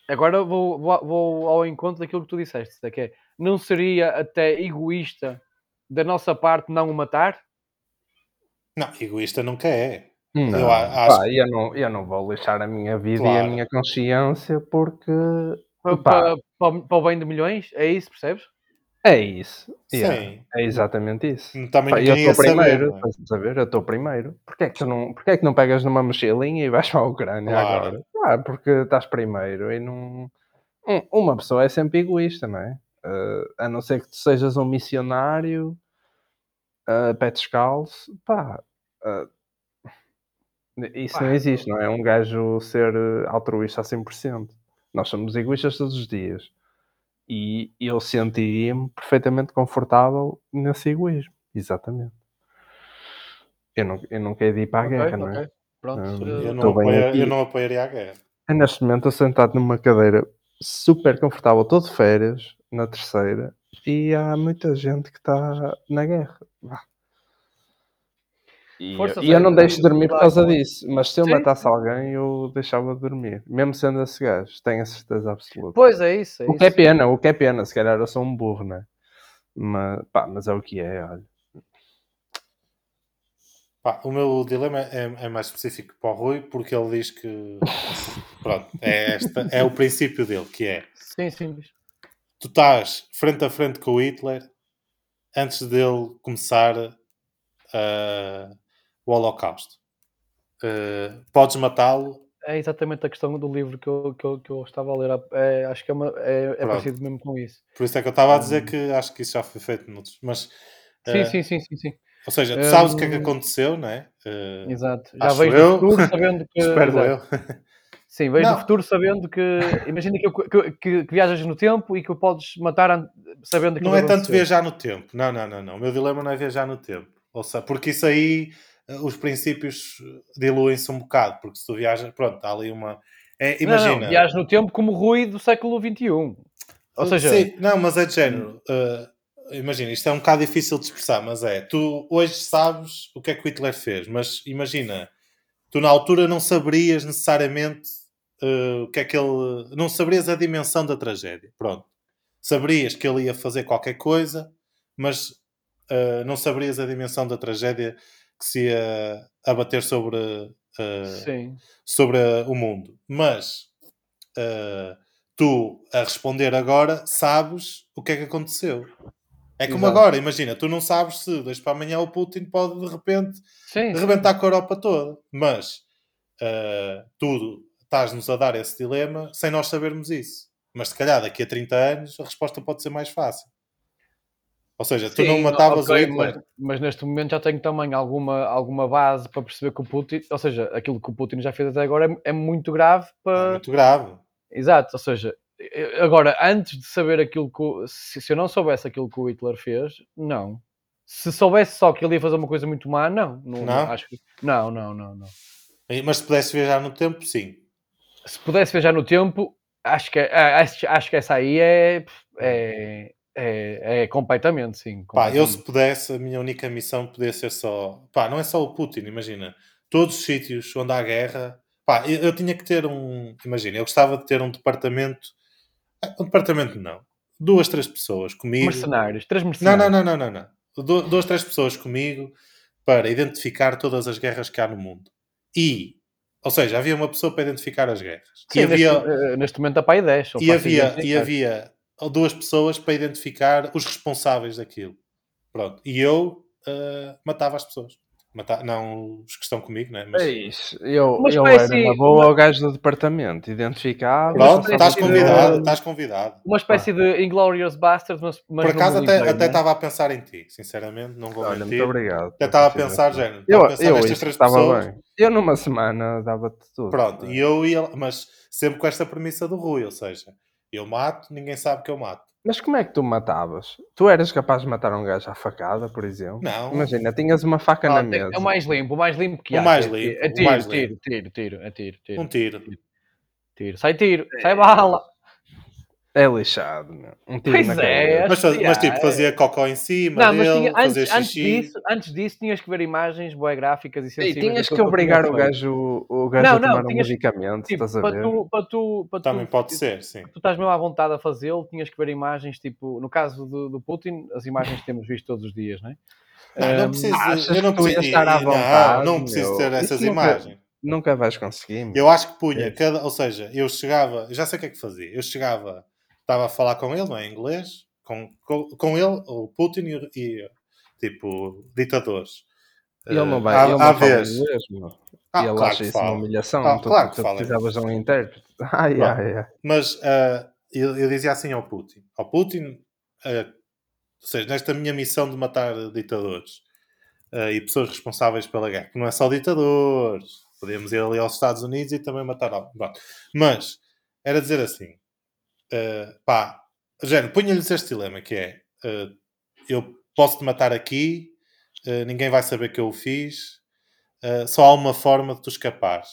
Agora vou, vou, vou ao encontro daquilo que tu disseste, que é, não seria até egoísta da nossa parte não o matar? Não, egoísta nunca é. Não, eu, acho... pá, eu, não, eu não vou deixar a minha vida claro. e a minha consciência porque. Para, para, para, o bem de milhões? É isso, percebes? É isso. Yeah, é exatamente isso. Também Pá, eu estou primeiro, saber, estás a ver? Eu estou primeiro. Porquê é, que tu não, porquê é que não pegas numa mochilinha e vais para a Ucrânia claro. agora? Ah, porque estás primeiro e não. Uma pessoa é sempre egoísta, não é? Uh, a não ser que tu sejas um missionário, uh, pé descalço, pá. Uh, isso não existe, não é? Um gajo ser altruísta a 100%. Nós somos egoístas todos os dias e eu sentiria-me perfeitamente confortável nesse egoísmo, exatamente. Eu não, eu não quero ir para a okay, guerra, okay. não é? Pronto, eu, não apoia, eu, não apoiaria a guerra. Neste momento estou sentado numa cadeira super confortável, todo de férias, na terceira, e há muita gente que está na guerra. E, e eu não deixo de dormir por causa disso, mas se eu Sim. matasse alguém, eu deixava de dormir, mesmo sendo esse gajo, tenho a certeza absoluta. Pois é isso. É o isso. que é pena, o que é pena, se calhar eu sou um burro, né? Mas, pá, mas é o que é, olha. Pá, o meu dilema é, é, mais específico para o Rui, porque ele diz que pronto, é, esta, é o princípio dele, que é sim, sim. tu estás frente a frente com o Hitler antes dele começar a o Holocausto. Uh, podes matá-lo. É exatamente a questão do livro que eu, que eu, que eu estava a ler. É, acho que é, uma, é, é parecido mesmo com isso. Por isso é que eu estava a dizer que acho que isso já foi feito noutros. Mas, sim, uh, sim, sim, sim, sim. Ou seja, tu sabes um, o que é que aconteceu, não é? Uh, exato. Já vejo eu, do futuro sabendo *laughs* que. Espero eu. Sim, vejo no futuro sabendo que. Imagina que, que, que, que, viajas no tempo e que o podes matar sabendo que. Não é tanto viajar no tempo. Não, não, não, não. O meu dilema não é viajar no tempo. Ou seja, porque isso aí eh, os princípios diluem-se um bocado, porque se tu viajas, pronto, está ali uma. É, imagina. Não, não, viajas no tempo como Rui do século XXI. Ou seja. Sim, não, mas é de género. Uh, imagina, isto é um bocado difícil de expressar, mas é. Tu hoje sabes o que é que o Hitler fez, mas imagina, tu na altura não saberias necessariamente uh, o que é que ele. Não saberias a dimensão da tragédia. Pronto. Saberias que ele ia fazer qualquer coisa, mas uh, não saberias a dimensão da tragédia que se ia abater sobre, uh, sobre o mundo. Mas uh, tu, a responder agora, sabes o que é que aconteceu. É como Exato. agora, imagina, tu não sabes se dois para amanhã o Putin pode de repente sim, rebentar sim. com a Europa toda. Mas uh, tu estás-nos a dar esse dilema sem nós sabermos isso. Mas se calhar daqui a 30 anos a resposta pode ser mais fácil. Ou seja, tu Sim, não matavas okay, o Hitler. Mas, mas, neste momento já tenho também alguma, alguma base para perceber que o Putin, ou seja, aquilo que o Putin já fez até agora é, é muito grave para. É muito grave. Exato, ou seja, agora, antes de saber aquilo que. Se, se eu não soubesse aquilo que o Hitler fez, não. Se soubesse só que ele ia fazer uma coisa muito má, não. Não, não? acho que, não, não, não, não. Mas se pudesse viajar no tempo, sim. Se pudesse viajar no tempo, acho que, acho, acho que essa aí é, é é, é completamente, sim. Completamente. Pá, eu se pudesse, a minha única missão poderia ser só. Pá, não é só o Putin, imagina. Todos os sítios onde há guerra. Pá, eu, eu tinha que ter um. Imagina, eu gostava de ter um departamento. Ah, um departamento não. Duas, três pessoas comigo. Mercenários, três mercenários. Não, não, não, não, não. não. duas, três pessoas comigo para identificar todas as guerras que há no mundo. E ou seja, havia uma pessoa para identificar as guerras. Sim, e havia, neste, eh, neste momento a pai 10. E havia, e havia ou duas pessoas para identificar os responsáveis daquilo. Pronto. E eu uh, matava as pessoas. Não os que estão comigo, né? Mas... É isso. Eu, eu era na boa ao gajo do departamento, identificava. Pronto, estás convidado, de... estás convidado. Uma espécie ah. de Inglorious Bastards, mas, mas Por acaso até, até né? estava a pensar em ti, sinceramente, não vou Olha, mentir. Muito obrigado. Até estava a pensar, género. Eu, a eu nestas três pessoas. Bem. Eu numa semana dava-te tudo. Pronto, e eu ia, mas sempre com esta premissa do Rui, ou seja, eu mato, ninguém sabe que eu mato. Mas como é que tu matavas? Tu eras capaz de matar um gajo à facada, por exemplo? Não. Imagina, tinhas uma faca Não, na mesa. é o mais limpo, o mais limpo que O há. mais É- limpo, o tiro, mais tiro, limpo. tiro, tiro, é tiro, tiro. Um tiro. Tiro. Sai tiro, sai bala. É lixado, meu. Um tiro Pois na é. Mas, mas tipo, é. fazia cocó em cima Não, mas dele, tinha, fazia antes, antes, xixi. disso, antes disso tinhas que ver imagens boas gráficas e E sensíveis. tinhas que obrigar o gajo, o gajo Não, a não, tomar um tinhas- medicamento, Tipo, estás a para ver? tu, para tu, para Também tu, pode ser, sim. tu estás mesmo à vontade a fazê-lo, tinhas que ver imagens, tipo, no caso do, do Putin, as imagens que temos visto todos os dias, não é? Não, não preciso, achas eu não tu preciso, estar à não, vontade, não preciso meu? ter essas imagens. Nunca vais conseguir, meu. Eu acho que punha cada, ou seja, eu chegava, eu já sei o que é que fazia. Eu chegava, estava a falar com ele, não é? Em inglês, com, com, com ele, o Putin e, e, tipo ditadores. Ele não Eh, vai, à- ele não vez. inglês, meu. Ah, e ele claro acha isso uma fala. humilhação. Ah, tu, claro tu fala. precisavas de um intérprete. *laughs* Bom. Mas ah, eu, eu dizia assim ao Putin: ao Putin, ah, ou seja, nesta minha missão de matar ditadores ah, e pessoas responsáveis pela guerra, que não é só ditadores, podemos ir ali aos Estados Unidos e também matar alguém. Mas era dizer assim: ah, pá, género, punha-lhes este dilema que é: ah, eu posso te matar aqui, ah, ninguém vai saber que eu o fiz, ah, só há uma forma de tu escapares,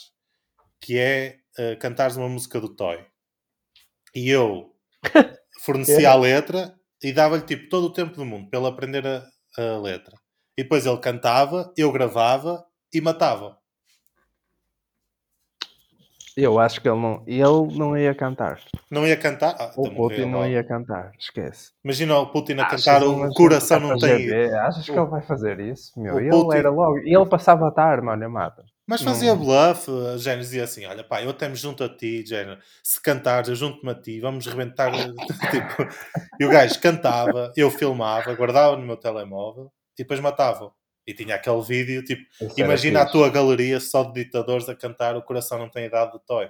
que é cantares uma música do Toy. E eu *laughs* fornecia a letra e dava-lhe tipo todo o tempo do mundo para ele aprender a, a letra. E depois ele cantava, eu gravava e matava. Eu acho que ele não, ele não ia cantar. Não ia cantar. Ah, O então Putin não ia cantar. Esquece. Imagina o Putin a Achas cantar o coração não tem. Achas que o- ele vai fazer isso? Meu, o ele Putin- era logo. E ele passava a tarde, mano, mata. Mas Não. fazia bluff, a dizia assim: Olha, pá, eu até me junto a ti, género, se cantares, eu junto-me a ti, vamos rebentar. *laughs* tipo, e o gajo cantava, eu filmava, guardava no meu telemóvel e depois matava. E tinha aquele vídeo, tipo, Isso imagina a tua galeria só de ditadores a cantar O Coração Não Tem Idade do Toy.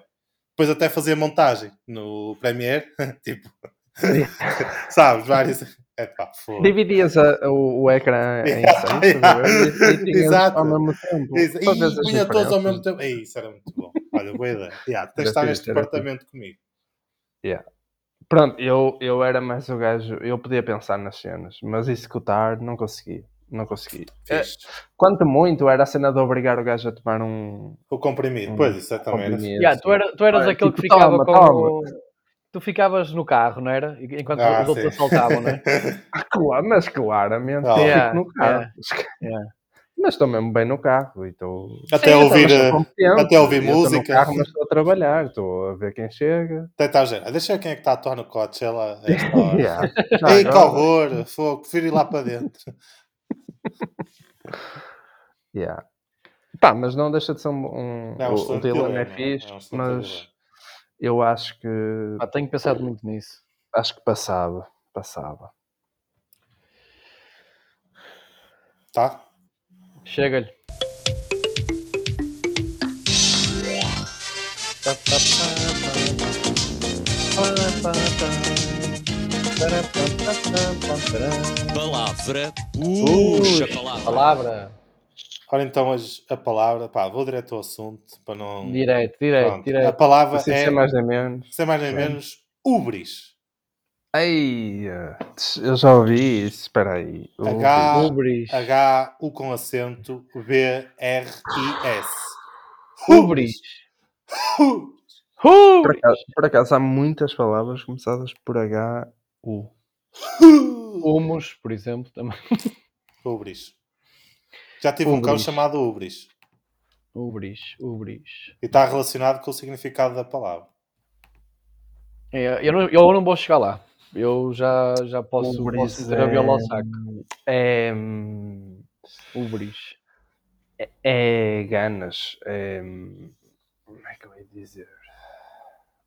Depois até fazia montagem no Premiere, *laughs* tipo, *laughs* sabes, vários. É pá, foda. Dividias a- o, o ecrã em *laughs* Yeah, seis? E- e tinhas Exato. ao mesmo tempo. Para e punha todos ao mesmo tempo. Ei, isso era muito bom. Olha, boa ideia. Yeah, tens de estar neste departamento comigo. Pronto, eu, eu era mais o gajo. Eu podia pensar nas cenas, mas executar não conseguia. Não conseguia. É, quanto muito era a cena de obrigar o gajo a tomar um. O comprimido, um pois, isso é também. Yeah, tu, era- tu eras aquele que tipo, ficava toma, com. toma. Tu ficavas no carro, não era? Enquanto Ah, os outros sim. assaltavam, não é? *laughs* Claro, mas claramente Ah. eu Yeah, fico no carro. yeah. Mas estou mesmo bem no carro e estou. Até Sim, ouvir, eh, até ouvir Eu estou no música. carro, mas estou a trabalhar, estou a ver quem chega. Até está a "Ah, deixa eu ver quem é que está a atuar no Coachella *laughs* a esta hora. Yeah. Já Ei, que horror! Fogo, prefiro ir lá para dentro. *laughs* yeah. Pá, mas não deixa de ser um. um É um o, o excelente dilema dilema, é fixe, é mas eu acho que. Ah, tenho pensado muito nisso. Acho que passava. Passava. Tá? Chega-lhe. Palavra. Puxa palavra. Palavra. Ora então hoje a palavra, pá, vou direto ao assunto para não. Direto, direto, Pronto. A direto. palavra é, sem mais nem menos. sem mais nem menos, ubris. Ei, eu já ouvi isso. Espera aí. H- Ubris. H, U com acento, B, R, I, S. Ubris. Por acaso, por acaso há muitas palavras começadas por H, U. Humus, por exemplo, também. *laughs* Ubris. Já tive um cão Ubris. chamado Ubris. Ubris, ubris. E está relacionado com o significado da palavra. É, eu, não, eu não vou chegar lá. Eu já, já posso, Ubris posso dizer a viola ao saco. É. hum, Ubris. É, é ganas. É, hum, como é que eu ia dizer?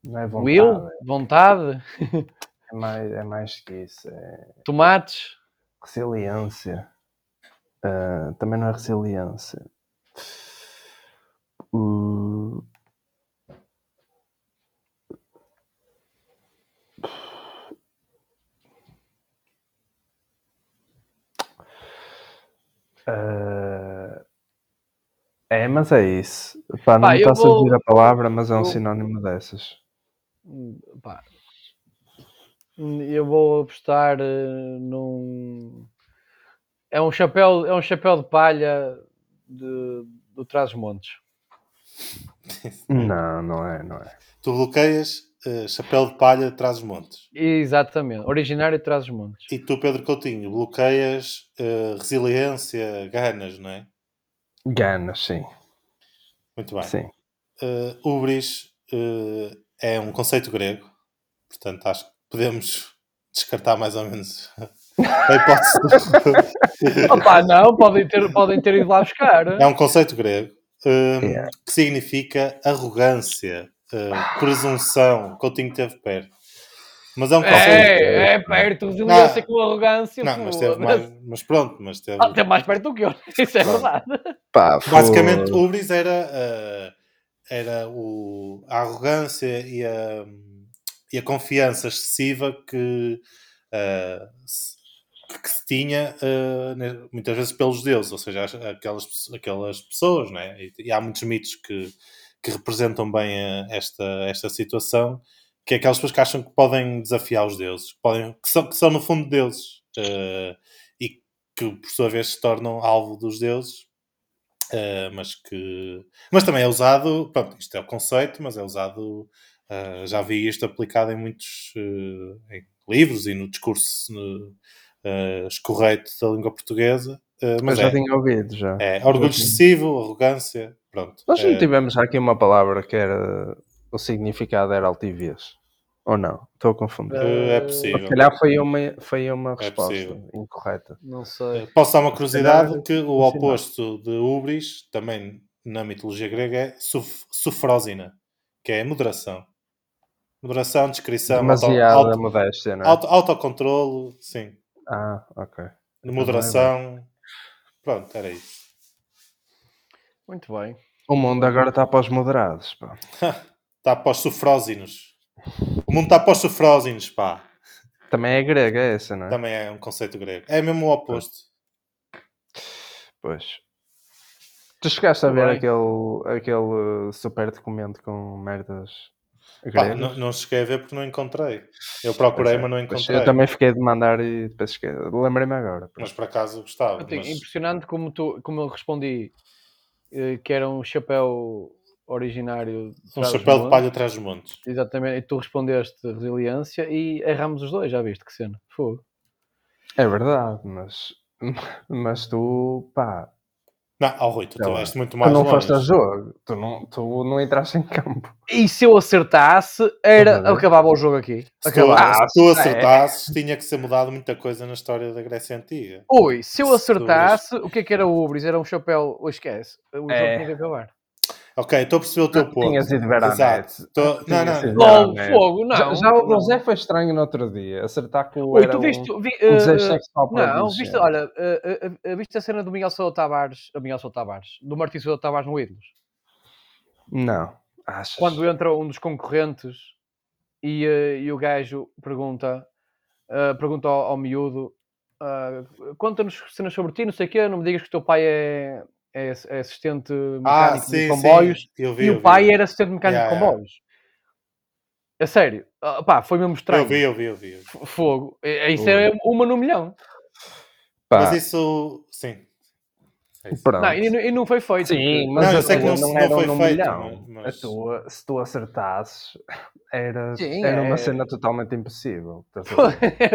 Não é vontade. Will, vontade, *laughs* É mais, é mais que isso. É tomates, resiliência. Ah, também não é resiliência. Uh, é, mas é isso. Pá, não Pá, me está a vou- surgir a palavra, mas é um eu- sinónimo dessas. Hum, pá. Eu vou apostar uh, num. É um chapéu, é um chapéu de palha de, do Trás-Montes. não, não é, não é. Tu bloqueias uh, chapéu de palha de Trás-Montes. Exatamente, originário de Trás-Montes. E tu, Pedro Coutinho, bloqueias uh, resiliência, ganas, não é? Ganas, sim. Muito bem. Sim. Uh, ubris uh, é um conceito grego, portanto acho que podemos descartar mais ou menos a hipótese. *laughs* Opa, não, podem ter, podem ter ido lá buscar. É um conceito grego um, yeah. que significa arrogância, uh, presunção. Coutinho teve perto. Mas é um conceito. É, é perto, resiliência com arrogância. Não, mas, teve mais, mas pronto, mas teve. Ah, teve mais perto do que eu, *laughs* isso é verdade. Pá, Basicamente, Ubris era, uh, era o, a arrogância e a, e a confiança excessiva que, uh, que se tinha uh, muitas vezes pelos deuses, ou seja, aquelas, aquelas pessoas, né? e, e há muitos mitos que, que representam bem esta, esta situação que é aquelas pessoas que acham que podem desafiar os deuses, que, podem, que, são, que são no fundo deuses uh, e que por sua vez se tornam alvo dos deuses, uh, mas que mas também é usado, pronto, isto é o conceito, mas é usado, uh, já vi isto aplicado em muitos em livros e no discurso uh, escorreito da língua portuguesa. mas já é, tinha ouvido já. É, orgulho excessivo, arrogância, pronto. Nós não tivemos aqui uma palavra que era o significado era altivez. Ou não? Estou a confundir. É possível. Se calhar foi uma, foi uma resposta é incorreta. Não sei. Posso dar uma curiosidade que o oposto de ubris, também na mitologia grega, é suf sufrósina, que é moderação. Moderação, descrição, Demasiada auto, modéstia, não é? Auto, autocontrolo, sim. Ah, ok. Moderação. Pronto, era isso. Muito bem. O mundo agora está para os moderados, pá. *laughs* Está para os sufrósinos. O mundo está para os sufrósinos, pá. Também é grega é essa, não é? Também é um conceito grego. É mesmo o oposto. Pois. Tu chegaste a ver aquele, aquele super documento com merdas Pá, não, não cheguei a ver porque não encontrei. Eu procurei, é, mas não encontrei. Eu também fiquei de mandar e depois. Lembrei-me agora. Mas por acaso gostava. Mas... Impressionante como, tu, como eu respondi eh, que era um chapéu originário. Um chapéu de palha atrás dos montes. Exatamente, e tu respondeste resiliência e erramos os dois, já viste que cena? Fogo. É verdade, mas, *laughs* mas tu, pá. Não, oh, Rui, tu estiveste muito mais Tu não longe. foste a jogo, tu não, tu não entraste em campo. E se eu acertasse, era, uhum. acabava o jogo aqui. Se tu, ah, se tu acertasses, é. tinha que ser mudado muita coisa na história da Grécia Antiga. Ui, se eu acertasse, o que é que era o Ubris? Era um chapéu, ou esquece, o é. jogo tinha que acabar. Ok, estou a perceber o teu ponto. Tinhas ido ver a Exato. Tô... Não, não. LOL, fogo, não. Já, já o José foi estranho no outro dia. Acertar com o. Oi, tu viste. Um, vi, uh, um não, viste, olha, uh, uh, viste a cena do Miguel Sousa Tavares. Uh, Miguel Sousa Tavares. Do Martim Sousa Tavares no Ídolos? Não. Achas? Quando entra um dos concorrentes e, e o gajo pergunta, pergunta ao, ao miúdo. Conta-nos cenas sobre ti, não sei o quê, não me digas que o teu pai é, é, é assistente ah, mecânico ah, sim, de comboios vi, e o pai vi. era assistente mecânico yeah, de comboios. Yeah. A sério, uh, pá, foi mesmo estranho. Eu vi, eu vi, eu vi. Fogo. Isso é uma no milhão. Pá. Mas isso, sim. É não, e, e, não foi feito. Sim, mas não, eu sei que não, não, não foi um feito. Milhão. Mas... Tua, se tu acertasses, era, Sim, era é... uma cena totalmente impossível.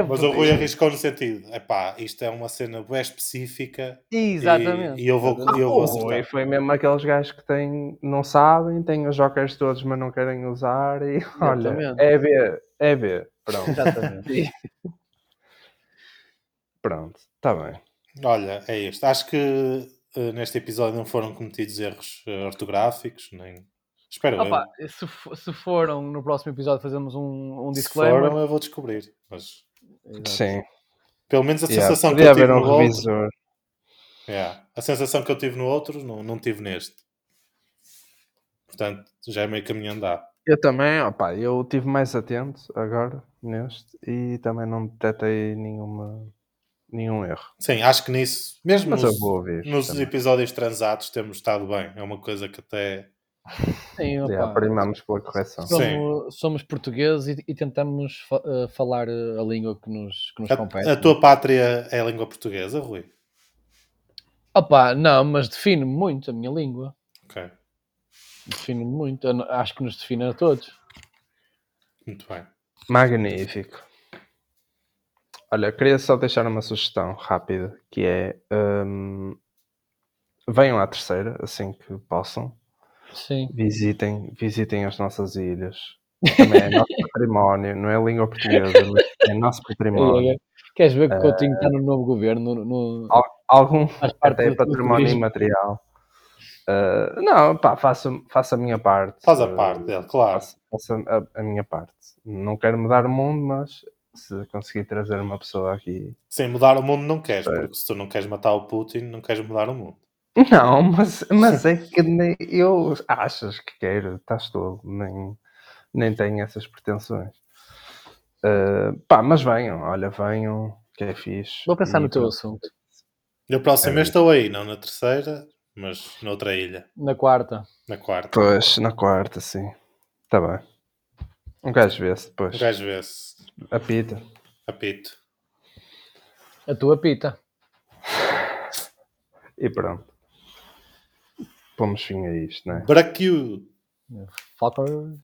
mas o Rui arriscou no sentido: é pá, isto é uma cena bem específica. Exatamente. E, e eu vou, eu vou acertar. O Rui foi mesmo aqueles gajos que têm, não sabem, têm os jokers todos, mas não querem usar. E *laughs* olha, é B, é B. Pronto. Exatamente. *laughs* Pronto, está bem. Olha, é isto. Acho que neste episódio não foram cometidos erros uh, ortográficos, nem. Espero Opa, eu. Se, se foram, no próximo episódio fazemos um, um disclaimer. Se foram, eu vou descobrir. Mas... Sim. Pelo menos a yeah, sensação que eu tive um no revisor. outro. Yeah. A sensação que eu tive no outro, não, não tive neste. Portanto, já é meio caminho andar. Eu também, opa, eu tive mais atento agora neste e também não detetei nenhuma nenhum erro. Sim, acho que nisso, mesmo Mas nos, nos episódios transados, temos estado bem. É uma coisa que até Sim, opa, primamos pela correção. somos, somos portugueses e, e tentamos fa- eh, falar eh, a língua que nos, que nos compete. A, a tua pátria é a língua portuguesa, Rui? Opa, não, mas define muito a minha língua. Ok, Define muito. Acho que nos define a todos. muito bem. Magnífico. Olha, queria só deixar uma sugestão rápida, que é hum, venham à terceira, assim que possam. Sim. Visitem, visitem as nossas ilhas. Também é nosso *laughs* património, não é língua portuguesa, mas é nosso património. *laughs* Queres ver que o Coutinho está no novo governo? No, no- Al- Algum faz parte até do património imaterial. Uh, não, pá, faço, faço a minha parte. Faz a Uh, parte dele, claro. faço, faço a, a minha parte. Não quero mudar o mundo, mas se conseguir trazer uma pessoa aqui. Sim, mudar o mundo não queres, Certo. porque se tu não queres matar o Putin, não queres mudar o mundo. Não, mas, mas é que nem, eu achas que quero, estás todo, nem, nem tenho essas pretensões. Uh, pá, mas venham, olha, venham, que é fixe. Vou pensar E no teu pronto. assunto. No próximo É. mês estou aí, não na terceira, mas noutra ilha, Na quarta. na quarta. Pois, na quarta, sim. Está bem. Um gajo vê-se depois. O gajo vê-se. Apita. Apito. A tua pita. *sighs* E pronto. Pomos fim a isto, não é? Braquio. Fucker.